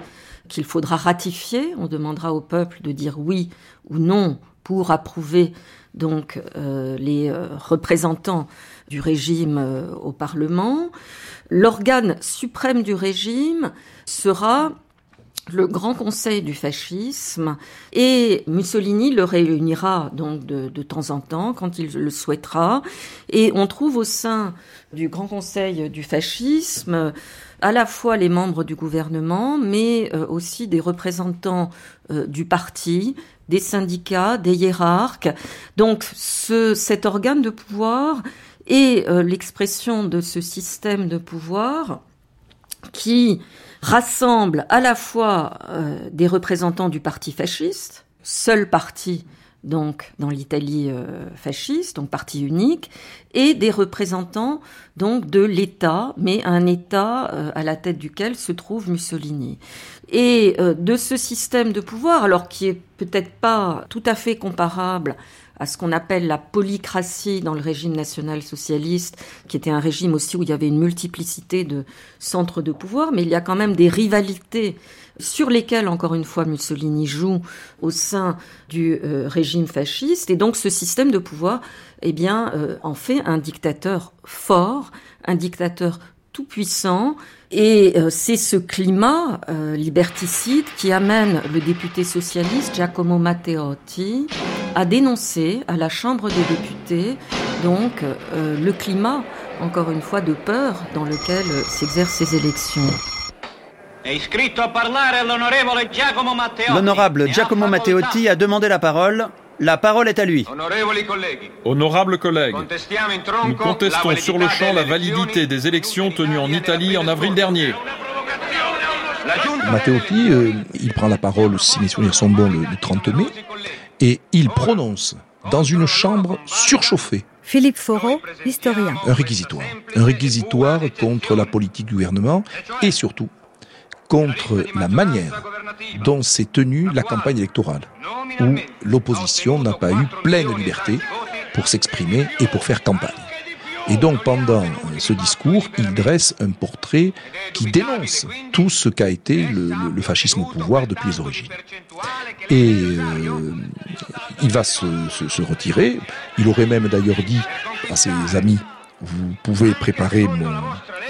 qu'il faudra ratifier. On demandera au peuple de dire oui ou non pour approuver donc les représentants du régime euh, au Parlement. L'organe suprême du régime sera le Grand Conseil du fascisme et Mussolini le réunira donc de, de, temps en temps quand il le souhaitera et on trouve au sein du Grand Conseil du fascisme à la fois les membres du gouvernement mais euh, aussi des représentants euh, du parti, des syndicats, des hiérarques. Donc ce, cet organe de pouvoir et euh, l'expression de ce système de pouvoir qui rassemble à la fois euh, des représentants du parti fasciste, seul parti donc dans l'Italie euh, fasciste, donc parti unique, et des représentants donc de l'État, mais un État à la tête duquel se trouve Mussolini. Et de ce système de pouvoir, alors qui est peut-être pas tout à fait comparable à ce qu'on appelle la polycratie dans le régime national-socialiste, qui était un régime aussi où il y avait une multiplicité de centres de pouvoir, mais il y a quand même des rivalités sur lesquelles, encore une fois, Mussolini joue au sein du euh, régime fasciste. Et donc ce système de pouvoir, eh bien, euh, en fait un dictateur fort, un dictateur tout puissant. Et euh, c'est ce climat liberticide qui amène le député socialiste Giacomo Matteotti a dénoncé à la Chambre des députés donc euh, le climat, encore une fois, de peur dans lequel euh, s'exercent ces élections. L'honorable Giacomo Matteotti a demandé la parole. La parole est à lui. Honorables collègues, nous contestons sur le champ la validité des élections tenues en Italie en avril dernier. Matteotti, euh, il prend la parole, si mes souvenirs sont bons, le 30 mai et il prononce dans une chambre surchauffée Philippe Foreau, historien. Un réquisitoire. Un réquisitoire contre la politique du gouvernement et surtout contre la manière dont s'est tenue la campagne électorale, où l'opposition n'a pas eu pleine liberté pour s'exprimer et pour faire campagne. Et donc pendant ce discours, il dresse un portrait qui dénonce tout ce qu'a été le, fascisme au pouvoir depuis les origines. Et euh, il va se, retirer. Il aurait même d'ailleurs dit à ses amis, vous pouvez préparer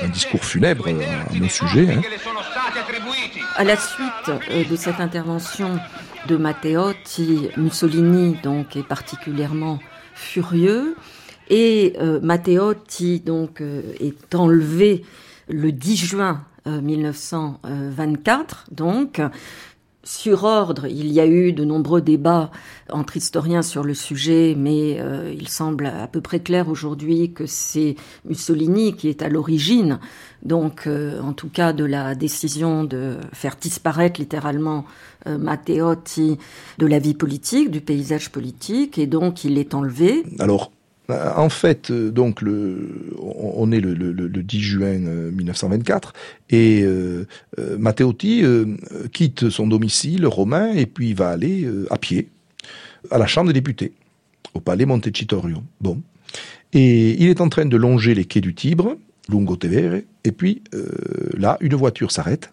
un discours funèbre à mon sujet. Hein. À la suite euh, de cette intervention de Matteotti, Mussolini donc est particulièrement furieux. Et euh, Matteotti donc euh, est enlevé le 10 juin 1924, euh, donc sur ordre. Il y a eu de nombreux débats entre historiens sur le sujet, mais il semble à peu près clair aujourd'hui que c'est Mussolini qui est à l'origine, donc euh, en tout cas de la décision de faire disparaître littéralement euh, Matteotti de la vie politique, du paysage politique, et donc il est enlevé. Alors, en fait, donc on est le, 10 juin 1924 et euh, Matteotti quitte son domicile romain et puis va aller à pied à la Chambre des députés, au palais Montecitorio. Bon. Et il est en train de longer les quais du Tibre, Lungo Tevere, et puis euh, là, une voiture s'arrête.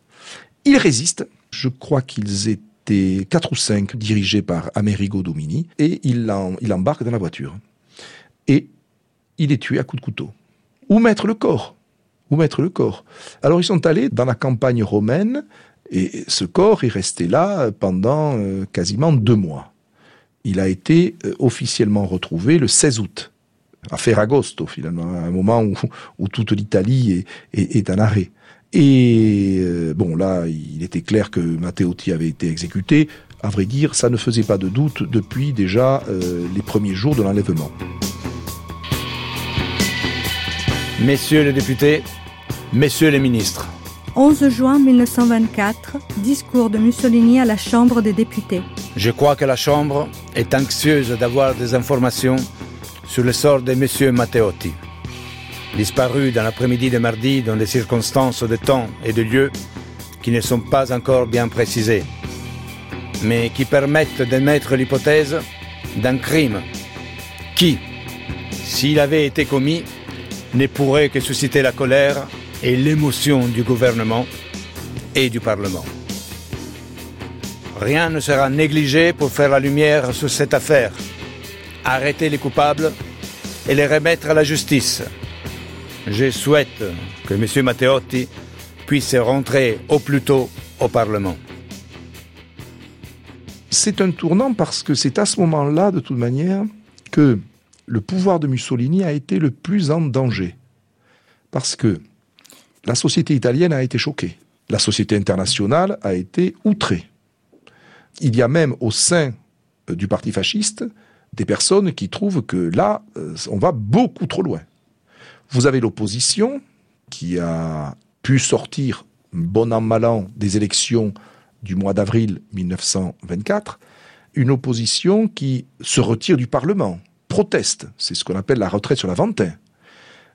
Il résiste. Je crois qu'ils étaient quatre ou cinq dirigés par Amerigo Domini, et il, il embarque dans la voiture. Et il est tué à coups de couteau. Où mettre le corps? Où mettre le corps? Alors ils sont allés dans la campagne romaine, et ce corps est resté là pendant euh, quasiment deux mois il a été euh, officiellement retrouvé le 16 août, à Ferragosto finalement, à un moment où, toute l'Italie est, en arrêt. Et euh, bon, là, il était clair que Matteotti avait été exécuté. À vrai dire, ça ne faisait pas de doute depuis déjà euh, les premiers jours de l'enlèvement. Messieurs les députés, messieurs les ministres, 11 juin 1924, discours de Mussolini à la Chambre des députés. Je crois que la Chambre est anxieuse d'avoir des informations sur le sort de M. Matteotti, disparu dans l'après-midi de mardi dans des circonstances de temps et de lieu qui ne sont pas encore bien précisées, mais qui permettent d'émettre l'hypothèse d'un crime qui, s'il avait été commis, ne pourrait que susciter la colère et l'émotion du gouvernement et du Parlement. Rien ne sera négligé pour faire la lumière sur cette affaire, arrêter les coupables et les remettre à la justice. Je souhaite que M. Matteotti puisse rentrer au plus tôt au Parlement. C'est un tournant parce que c'est à ce moment-là, de toute manière, que le pouvoir de Mussolini a été le plus en danger. Parce que la société italienne a été choquée. La société internationale a été outrée. Il y a même au sein euh, du parti fasciste des personnes qui trouvent que là, euh, on va beaucoup trop loin. Vous avez l'opposition qui a pu sortir, bon an mal an, des élections du mois d'avril 1924, une opposition qui se retire du Parlement, proteste, c'est ce qu'on appelle la retraite sur la Ventin.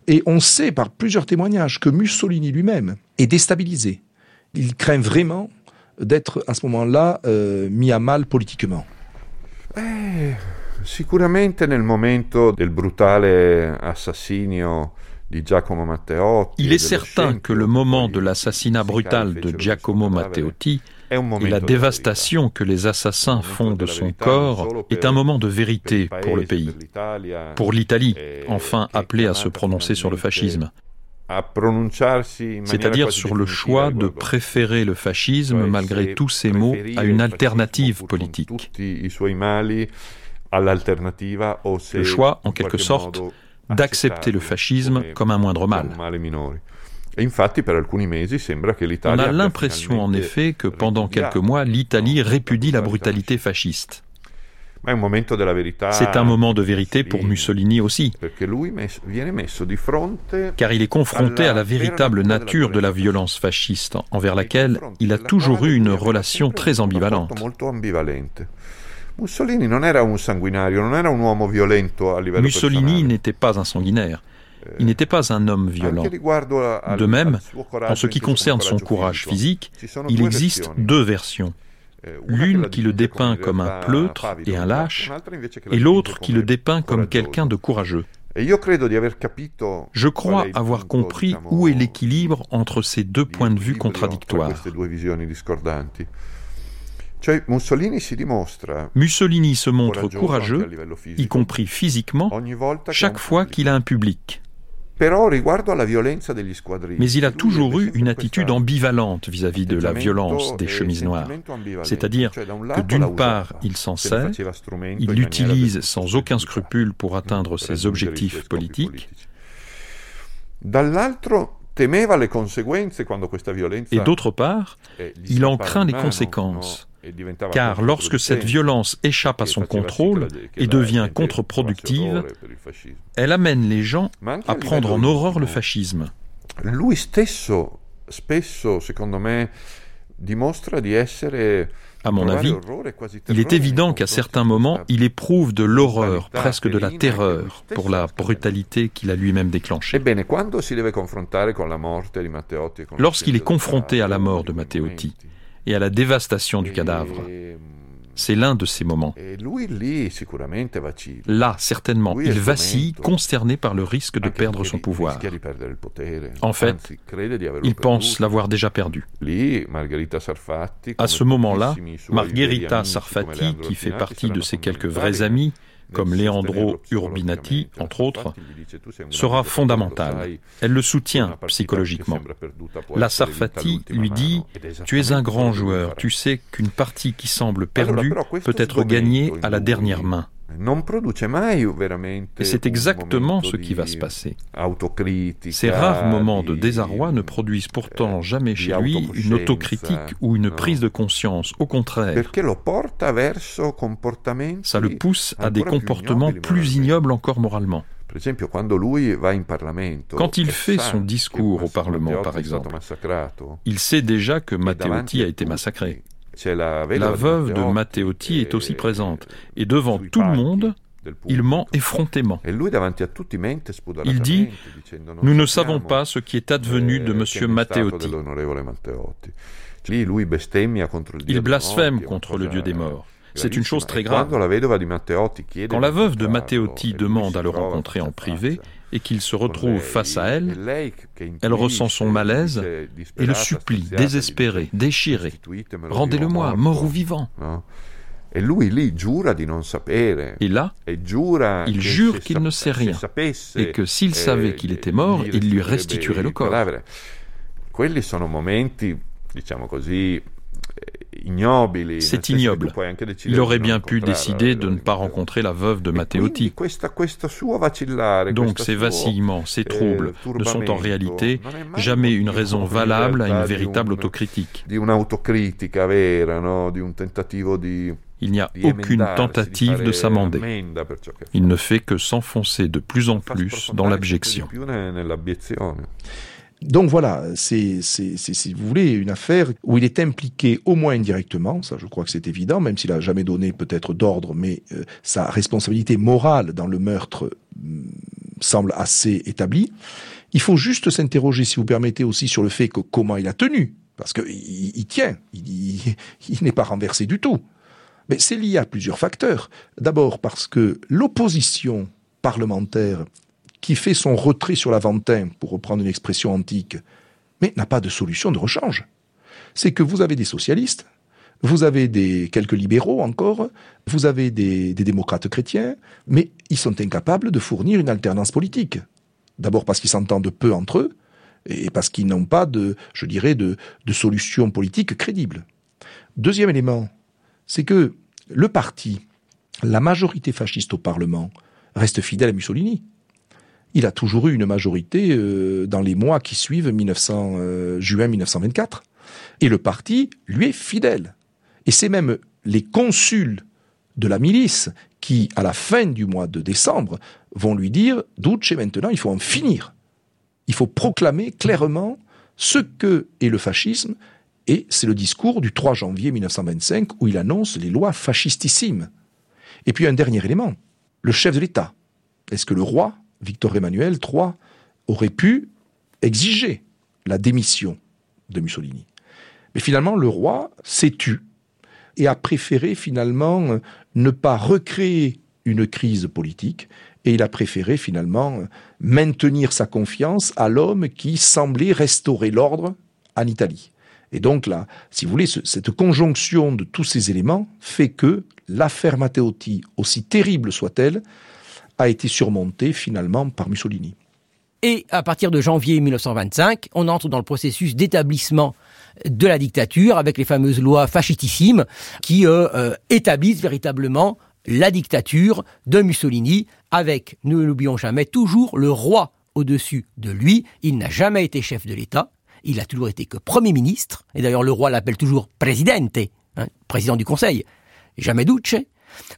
Et on sait par plusieurs témoignages que Mussolini lui-même est déstabilisé. Il craint vraiment d'être à ce moment-là euh, mis à mal politiquement. Eh, sicuramente nel momento del brutale assassinio di Giacomo Matteotti. Il est certain que le moment de l'assassinat brutal de Giacomo Matteotti et la dévastation que les assassins font de son corps est un moment de vérité pour le pays, pour l'Italie, enfin appelée à se prononcer sur le fascisme. C'est-à-dire sur le choix de préférer le fascisme, malgré tous ces mots, à une alternative politique. Le choix, en quelque sorte, d'accepter le fascisme comme un moindre mal. On a l'impression en effet que pendant quelques mois, l'Italie répudie la brutalité fasciste. C'est un moment de vérité pour Mussolini aussi, car il est confronté à la véritable nature de la violence fasciste, envers laquelle il a toujours eu une relation très ambivalente. Mussolini n'était pas un sanguinaire. Il n'était pas un homme violent. De même, en ce qui concerne son courage physique, il existe deux versions. Eh, L'une qui le dépeint comme un pleutre et un lâche, et l'autre qui le dépeint comme quelqu'un de courageux. E Je crois avoir compris où est l'équilibre entre ces deux points de vue contradictoires. Mussolini se montre courageux, y compris physiquement, chaque fois qu'il a un public. Mais il a toujours eu une attitude ambivalente vis-à-vis de la violence des chemises noires. C'est-à-dire que d'une part, il s'en sert, il l'utilise sans aucun scrupule pour atteindre ses objectifs politiques. Et d'autre part, il en craint les conséquences car lorsque cette violence échappe à son contrôle et devient contre-productive, elle amène les gens à prendre en horreur le fascisme. Lui stesso spesso, secondo me, dimostra di essere à mon avis, il est évident qu'à certains moments, il éprouve de l'horreur, presque de la terreur, pour la brutalité qu'il a lui-même déclenchée. Lorsqu'il est confronté à la mort de Matteotti et à la dévastation du cadavre, c'est l'un de ces moments. Là, certainement, il vacille, consterné par le risque de perdre son pouvoir. En fait, il pense l'avoir déjà perdu. À ce moment-là, Margherita Sarfati, qui fait partie de ses quelques vrais amis, comme Leandro Urbinati, entre autres, sera fondamentale. Elle le soutient psychologiquement. La Sarfati lui dit Tu es un grand joueur, tu sais qu'une partie qui semble perdue peut être gagnée à la dernière main. Et c'est exactement ce qui va se passer. Ces rares moments de désarroi ne produisent pourtant jamais chez lui une autocritique ou une prise de conscience. Au contraire, ça le pousse à des comportements plus ignobles encore moralement. Quand il fait son discours au Parlement, par exemple, il sait déjà que Matteotti a été massacré. La veuve de Matteotti est aussi présente, et devant tout le monde, il ment effrontément. Il dit Nous ne savons pas ce qui est advenu de M. Matteotti. Il blasphème contre le Dieu des morts. C'est une chose très grave. Quand la veuve de Matteotti demande à le rencontrer en privé et qu'il se retrouve face à elle, elle ressent son malaise et le supplie, désespéré, déchiré. Rendez-le-moi, mort ou vivant. Et là, il jure qu'il ne sait rien et que s'il savait qu'il était mort, il lui restituerait le corps. C'est ignoble. Il aurait bien pu décider de ne pas rencontrer la veuve de Matteotti. Donc ces vacillements, ces eh, troubles ne sont en réalité jamais une raison valable à une véritable autocritique. Il n'y a aucune tentative de s'amender. Il ne fait que s'enfoncer de plus en plus dans l'abjection. Donc voilà, c'est, si vous voulez, une affaire où il est impliqué au moins indirectement, ça je crois que c'est évident, même s'il a jamais donné peut-être d'ordre, mais euh, sa responsabilité morale dans le meurtre mm, semble assez établie. Il faut juste s'interroger, si vous permettez, aussi sur le fait que comment il a tenu, parce qu'il il tient, il, il n'est pas renversé du tout. Mais c'est lié à plusieurs facteurs. D'abord parce que l'opposition parlementaire qui fait son retrait sur l'Aventin, pour reprendre une expression antique, mais n'a pas de solution de rechange. C'est que vous avez des socialistes, vous avez des quelques libéraux encore, vous avez des, démocrates chrétiens, mais ils sont incapables de fournir une alternance politique. D'abord parce qu'ils s'entendent peu entre eux, et parce qu'ils n'ont pas de, je dirais, de, de solution politique crédible. Deuxième élément, c'est que le parti, la majorité fasciste au Parlement, reste fidèle à Mussolini il a toujours eu une majorité euh, dans les mois qui suivent 1900, euh, juin 1924. Et le parti lui est fidèle. Et c'est même les consuls de la milice qui, à la fin du mois de décembre, vont lui dire Duce, maintenant, il faut en finir. Il faut proclamer clairement ce que est le fascisme. Et c'est le discours du 3 janvier 1925 où il annonce les lois fascistissimes. Et puis un dernier élément, le chef de l'État. Est-ce que le roi Victor Emmanuel III aurait pu exiger la démission de Mussolini. Mais finalement, le roi s'est tu et a préféré finalement ne pas recréer une crise politique et il a préféré finalement maintenir sa confiance à l'homme qui semblait restaurer l'ordre en Italie. Et donc là, si vous voulez, cette conjonction de tous ces éléments fait que l'affaire Matteotti, aussi terrible soit-elle, a été surmonté finalement par Mussolini. Et à partir de janvier 1925, on entre dans le processus d'établissement de la dictature avec les fameuses lois fascistissimes qui euh, euh, établissent véritablement la dictature de Mussolini avec, ne l'oublions jamais, toujours le roi au-dessus de lui. Il n'a jamais été chef de l'État, il a toujours été que Premier ministre, et d'ailleurs le roi l'appelle toujours Presidente, hein, président du Conseil, jamais Duce.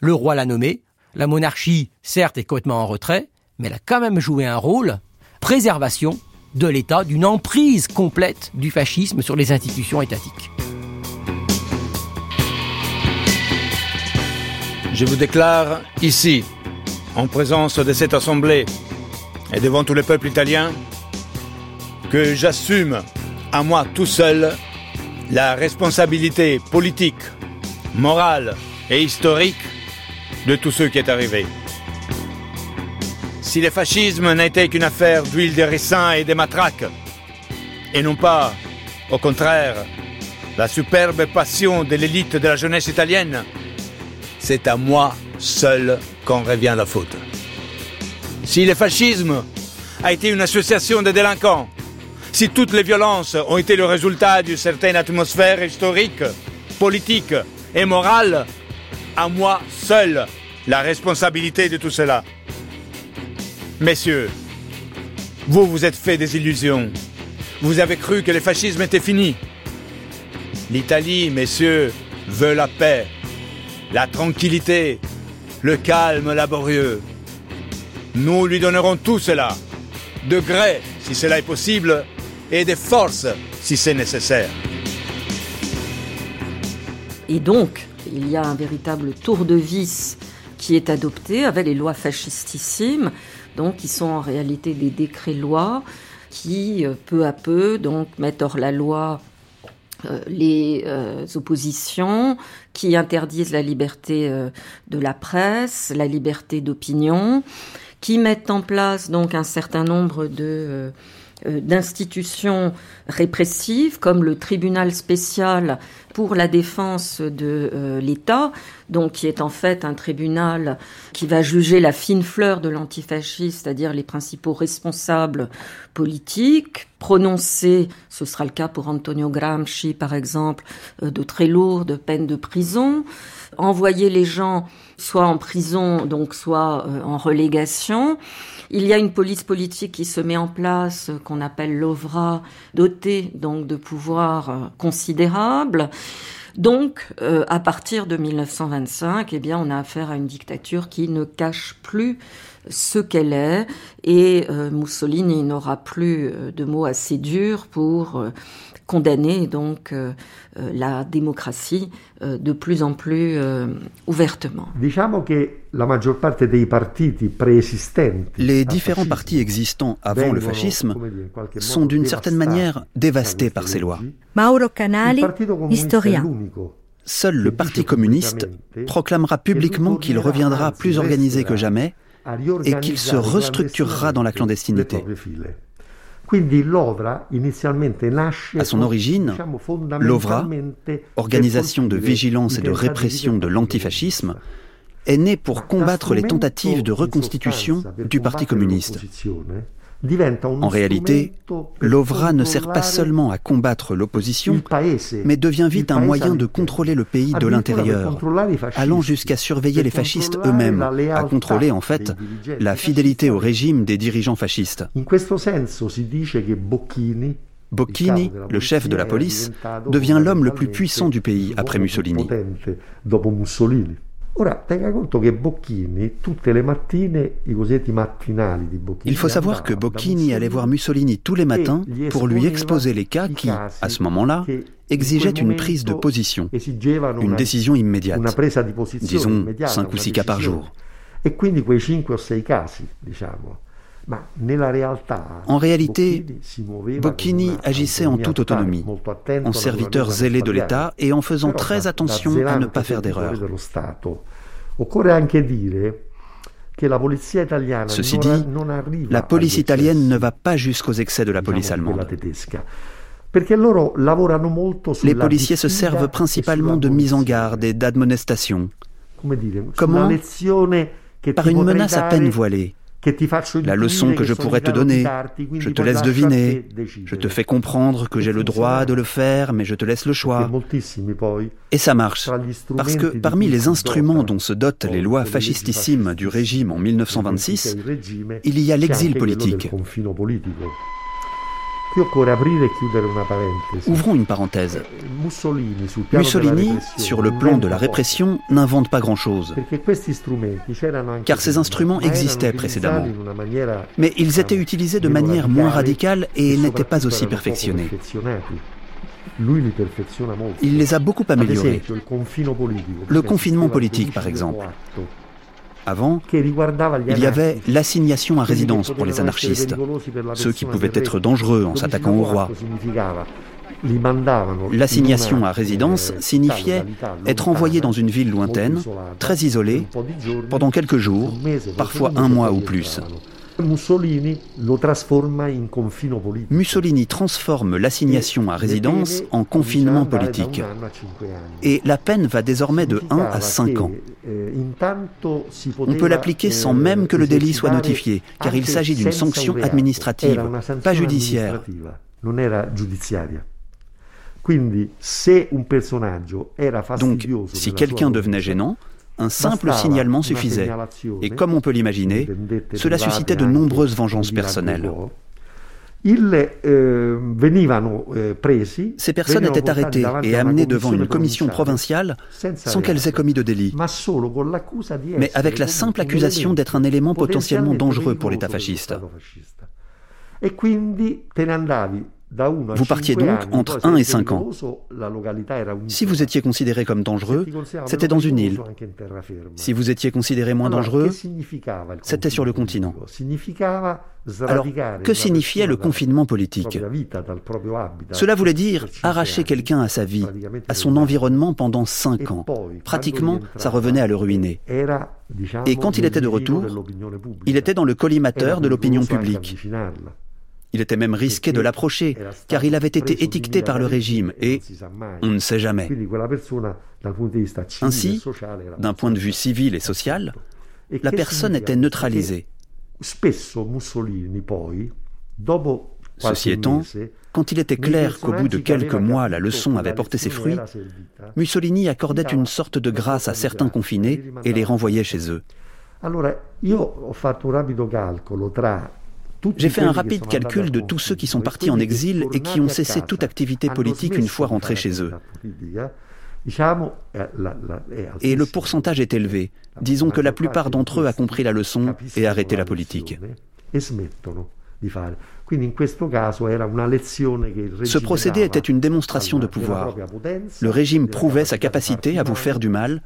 Le roi l'a nommé. La monarchie, certes, est complètement en retrait, mais elle a quand même joué un rôle préservation de l'État d'une emprise complète du fascisme sur les institutions étatiques. Je vous déclare ici, en présence de cette Assemblée et devant tout le peuple italien, que j'assume à moi tout seul la responsabilité politique, morale et historique de tout ce qui est arrivé. Si le fascisme n'était qu'une affaire d'huile de ricin et de matraques, et non pas, au contraire, la superbe passion de l'élite de la jeunesse italienne, c'est à moi seul qu'en revient la faute. Si le fascisme a été une association de délinquants, si toutes les violences ont été le résultat d'une certaine atmosphère historique, politique et morale, à moi seul la responsabilité de tout cela. Messieurs, vous vous êtes fait des illusions. Vous avez cru que le fascisme était fini. L'Italie, messieurs, veut la paix la tranquillité, le calme laborieux. Nous lui donnerons tout cela, de gré si cela est possible, et de force si c'est nécessaire. Et donc, il y a un véritable tour de vis qui est adopté avec les lois fascistissimes, donc qui sont en réalité des décrets-lois qui, euh, peu à peu, donc mettent hors la loi euh, les euh, oppositions qui interdisent la liberté de la presse, la liberté d'opinion, qui mettent en place donc un certain nombre de d'institutions répressives comme le tribunal spécial pour la défense de euh, l'État, donc qui est en fait un tribunal qui va juger la fine fleur de l'antifascisme, c'est-à-dire les principaux responsables politiques, prononcer, ce sera le cas pour Antonio Gramsci par exemple, euh, de très lourdes peines de prison, envoyer les gens soit en prison, donc soit en relégation. Il y a une police politique qui se met en place, euh, qu'on appelle l'OVRA, donc de pouvoirs euh, considérables. Donc, euh, à partir de 1925, eh bien, on a affaire à une dictature qui ne cache plus ce qu'elle est, et Mussolini n'aura plus de mots assez durs pour condamner donc la démocratie de plus en plus ouvertement. Les différents partis existants avant le fascisme sont d'une certaine manière dévastés par ces lois. Mauro Canali, historien. Seul le Parti communiste proclamera publiquement qu'il reviendra plus organisé que jamais et qu'il se restructurera dans la clandestinité. À son origine, l'OVRA, Organisation de vigilance et de répression de l'antifascisme, est né pour combattre les tentatives de reconstitution du Parti communiste. En réalité, l'OVRA ne sert pas seulement à combattre l'opposition, mais devient vite un moyen de contrôler le pays de l'intérieur, allant jusqu'à surveiller les fascistes eux-mêmes, à contrôler en fait la fidélité au régime des dirigeants fascistes. Bocchini, le chef de la police, devient l'homme le plus puissant du pays après Mussolini. Il faut savoir que Bocchini allait voir Mussolini tous les matins pour lui exposer les cas qui, à ce moment-là, exigeaient une prise de position, une décision immédiate, disons 5 ou 6 cas par jour. En réalité, Bocchini agissait en toute autonomie, en serviteur zélé de l'État et en faisant très attention à ne pas faire d'erreur. Ceci dit, la police italienne ne va pas jusqu'aux excès de la police allemande. Les policiers se servent principalement de mise en garde et d'admonestation. Comment Par une menace à peine voilée. La leçon que je pourrais te donner, je te laisse deviner, je te fais comprendre que j'ai le droit de le faire, mais je te laisse le choix. Et ça marche, parce que parmi les instruments dont se dotent les lois fascistissimes du régime en 1926, il y a l'exil politique. Ouvrons une parenthèse. Mussolini, sur le plan de la répression, n'invente pas grand-chose, car ces instruments existaient précédemment, mais ils étaient utilisés de manière moins radicale et n'étaient pas aussi perfectionnés. Il les a beaucoup améliorés. Le confinement politique, par exemple. Avant, il y avait l'assignation à résidence pour les anarchistes, ceux qui pouvaient être dangereux en s'attaquant au roi. L'assignation à résidence signifiait être envoyé dans une ville lointaine, très isolée, pendant quelques jours, parfois un mois ou plus. Mussolini transforme l'assignation à résidence en confinement politique. Et la peine va désormais de 1 à 5 ans. Eh, On peut l'appliquer sans même que le délit soit notifié, car il s'agit d'une sanction administrative, pas judiciaire. Donc, si quelqu'un devenait gênant, un simple signalement suffisait. Et comme on peut l'imaginer, cela suscitait de nombreuses vengeances personnelles. Eh, Ces personnes étaient arrêtées et amenées devant une commission provinciale sans qu'elles aient commis de délit, mais avec la simple accusation d'être un élément potentiellement dangereux pour l'État fasciste. Vous partiez donc entre 1 et 5 ans. Si vous étiez considéré comme dangereux, c'était dans une île. Si vous étiez considéré moins dangereux, c'était sur le continent. Alors, que signifiait le confinement politique? Cela voulait dire arracher quelqu'un à sa vie, à son environnement pendant 5 ans. Pratiquement, ça revenait à le ruiner. Et quand il était de retour, il était dans le collimateur de l'opinion publique. Il était même risqué de l'approcher, car il avait été étiqueté par le régime et on ne sait jamais. Ainsi, d'un point de vue civil et social, la personne était neutralisée. Ceci étant, quand il était clair qu'au bout de quelques mois la leçon avait porté ses fruits, Mussolini accordait une sorte de grâce à certains confinés et les renvoyait chez eux. J'ai fait un rapide calcul de tous ceux qui sont partis en exil et qui ont cessé toute activité politique une fois rentrés chez eux. Et le pourcentage est élevé. Disons que la plupart d'entre eux a compris la leçon et arrêté la politique. Ce procédé était une démonstration de pouvoir. Le régime prouvait sa capacité à vous faire du mal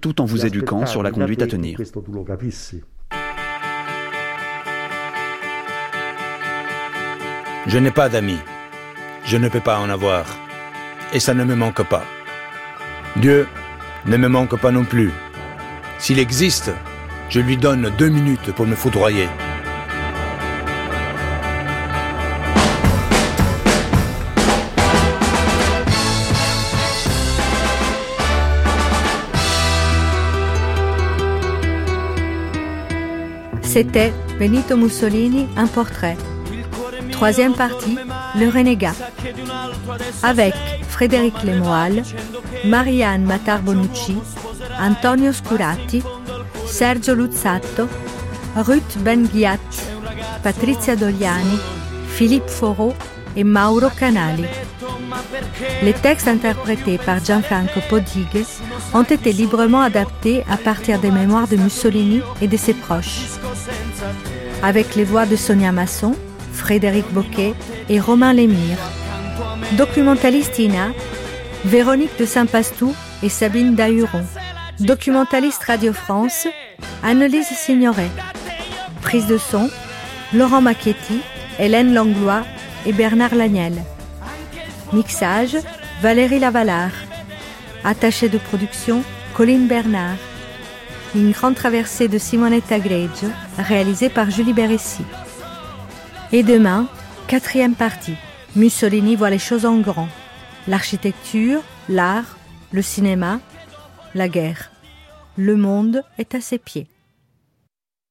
tout en vous éduquant sur la conduite à tenir. Je n'ai pas d'amis. Je ne peux pas en avoir. Et ça ne me manque pas. Dieu ne me manque pas non plus. S'il existe, je lui donne deux minutes pour me foudroyer. C'était Benito Mussolini, un portrait Troisième partie, Le Renégat, avec Frédéric Lemoal, Marianne Matar-Bonucci, Antonio Scurati, Sergio Luzzato, Ruth Benghiat, Patrizia Dogliani, Philippe Foreau et Mauro Canali. Les textes interprétés par Gianfranco Podig ont été librement adaptés à partir des mémoires de Mussolini et de ses proches. Avec les voix de Sonia Masson, Frédéric Boquet et Romain Lémire. Documentaliste Véronique de Saint-Pastou et Sabine Dahuron. Documentaliste Radio France, Annelise Signoret. Prise de son, Laurent Macchetti, Hélène Langlois et Bernard Lagnel. Mixage, Valérie Lavalard. Attaché de production, Colline Bernard. Une grande traversée de Simonetta Greggio, réalisée par Julie Beressi. Et demain, quatrième partie. Mussolini voit les choses en grand. L'architecture, l'art, le cinéma, la guerre. Le monde est à ses pieds.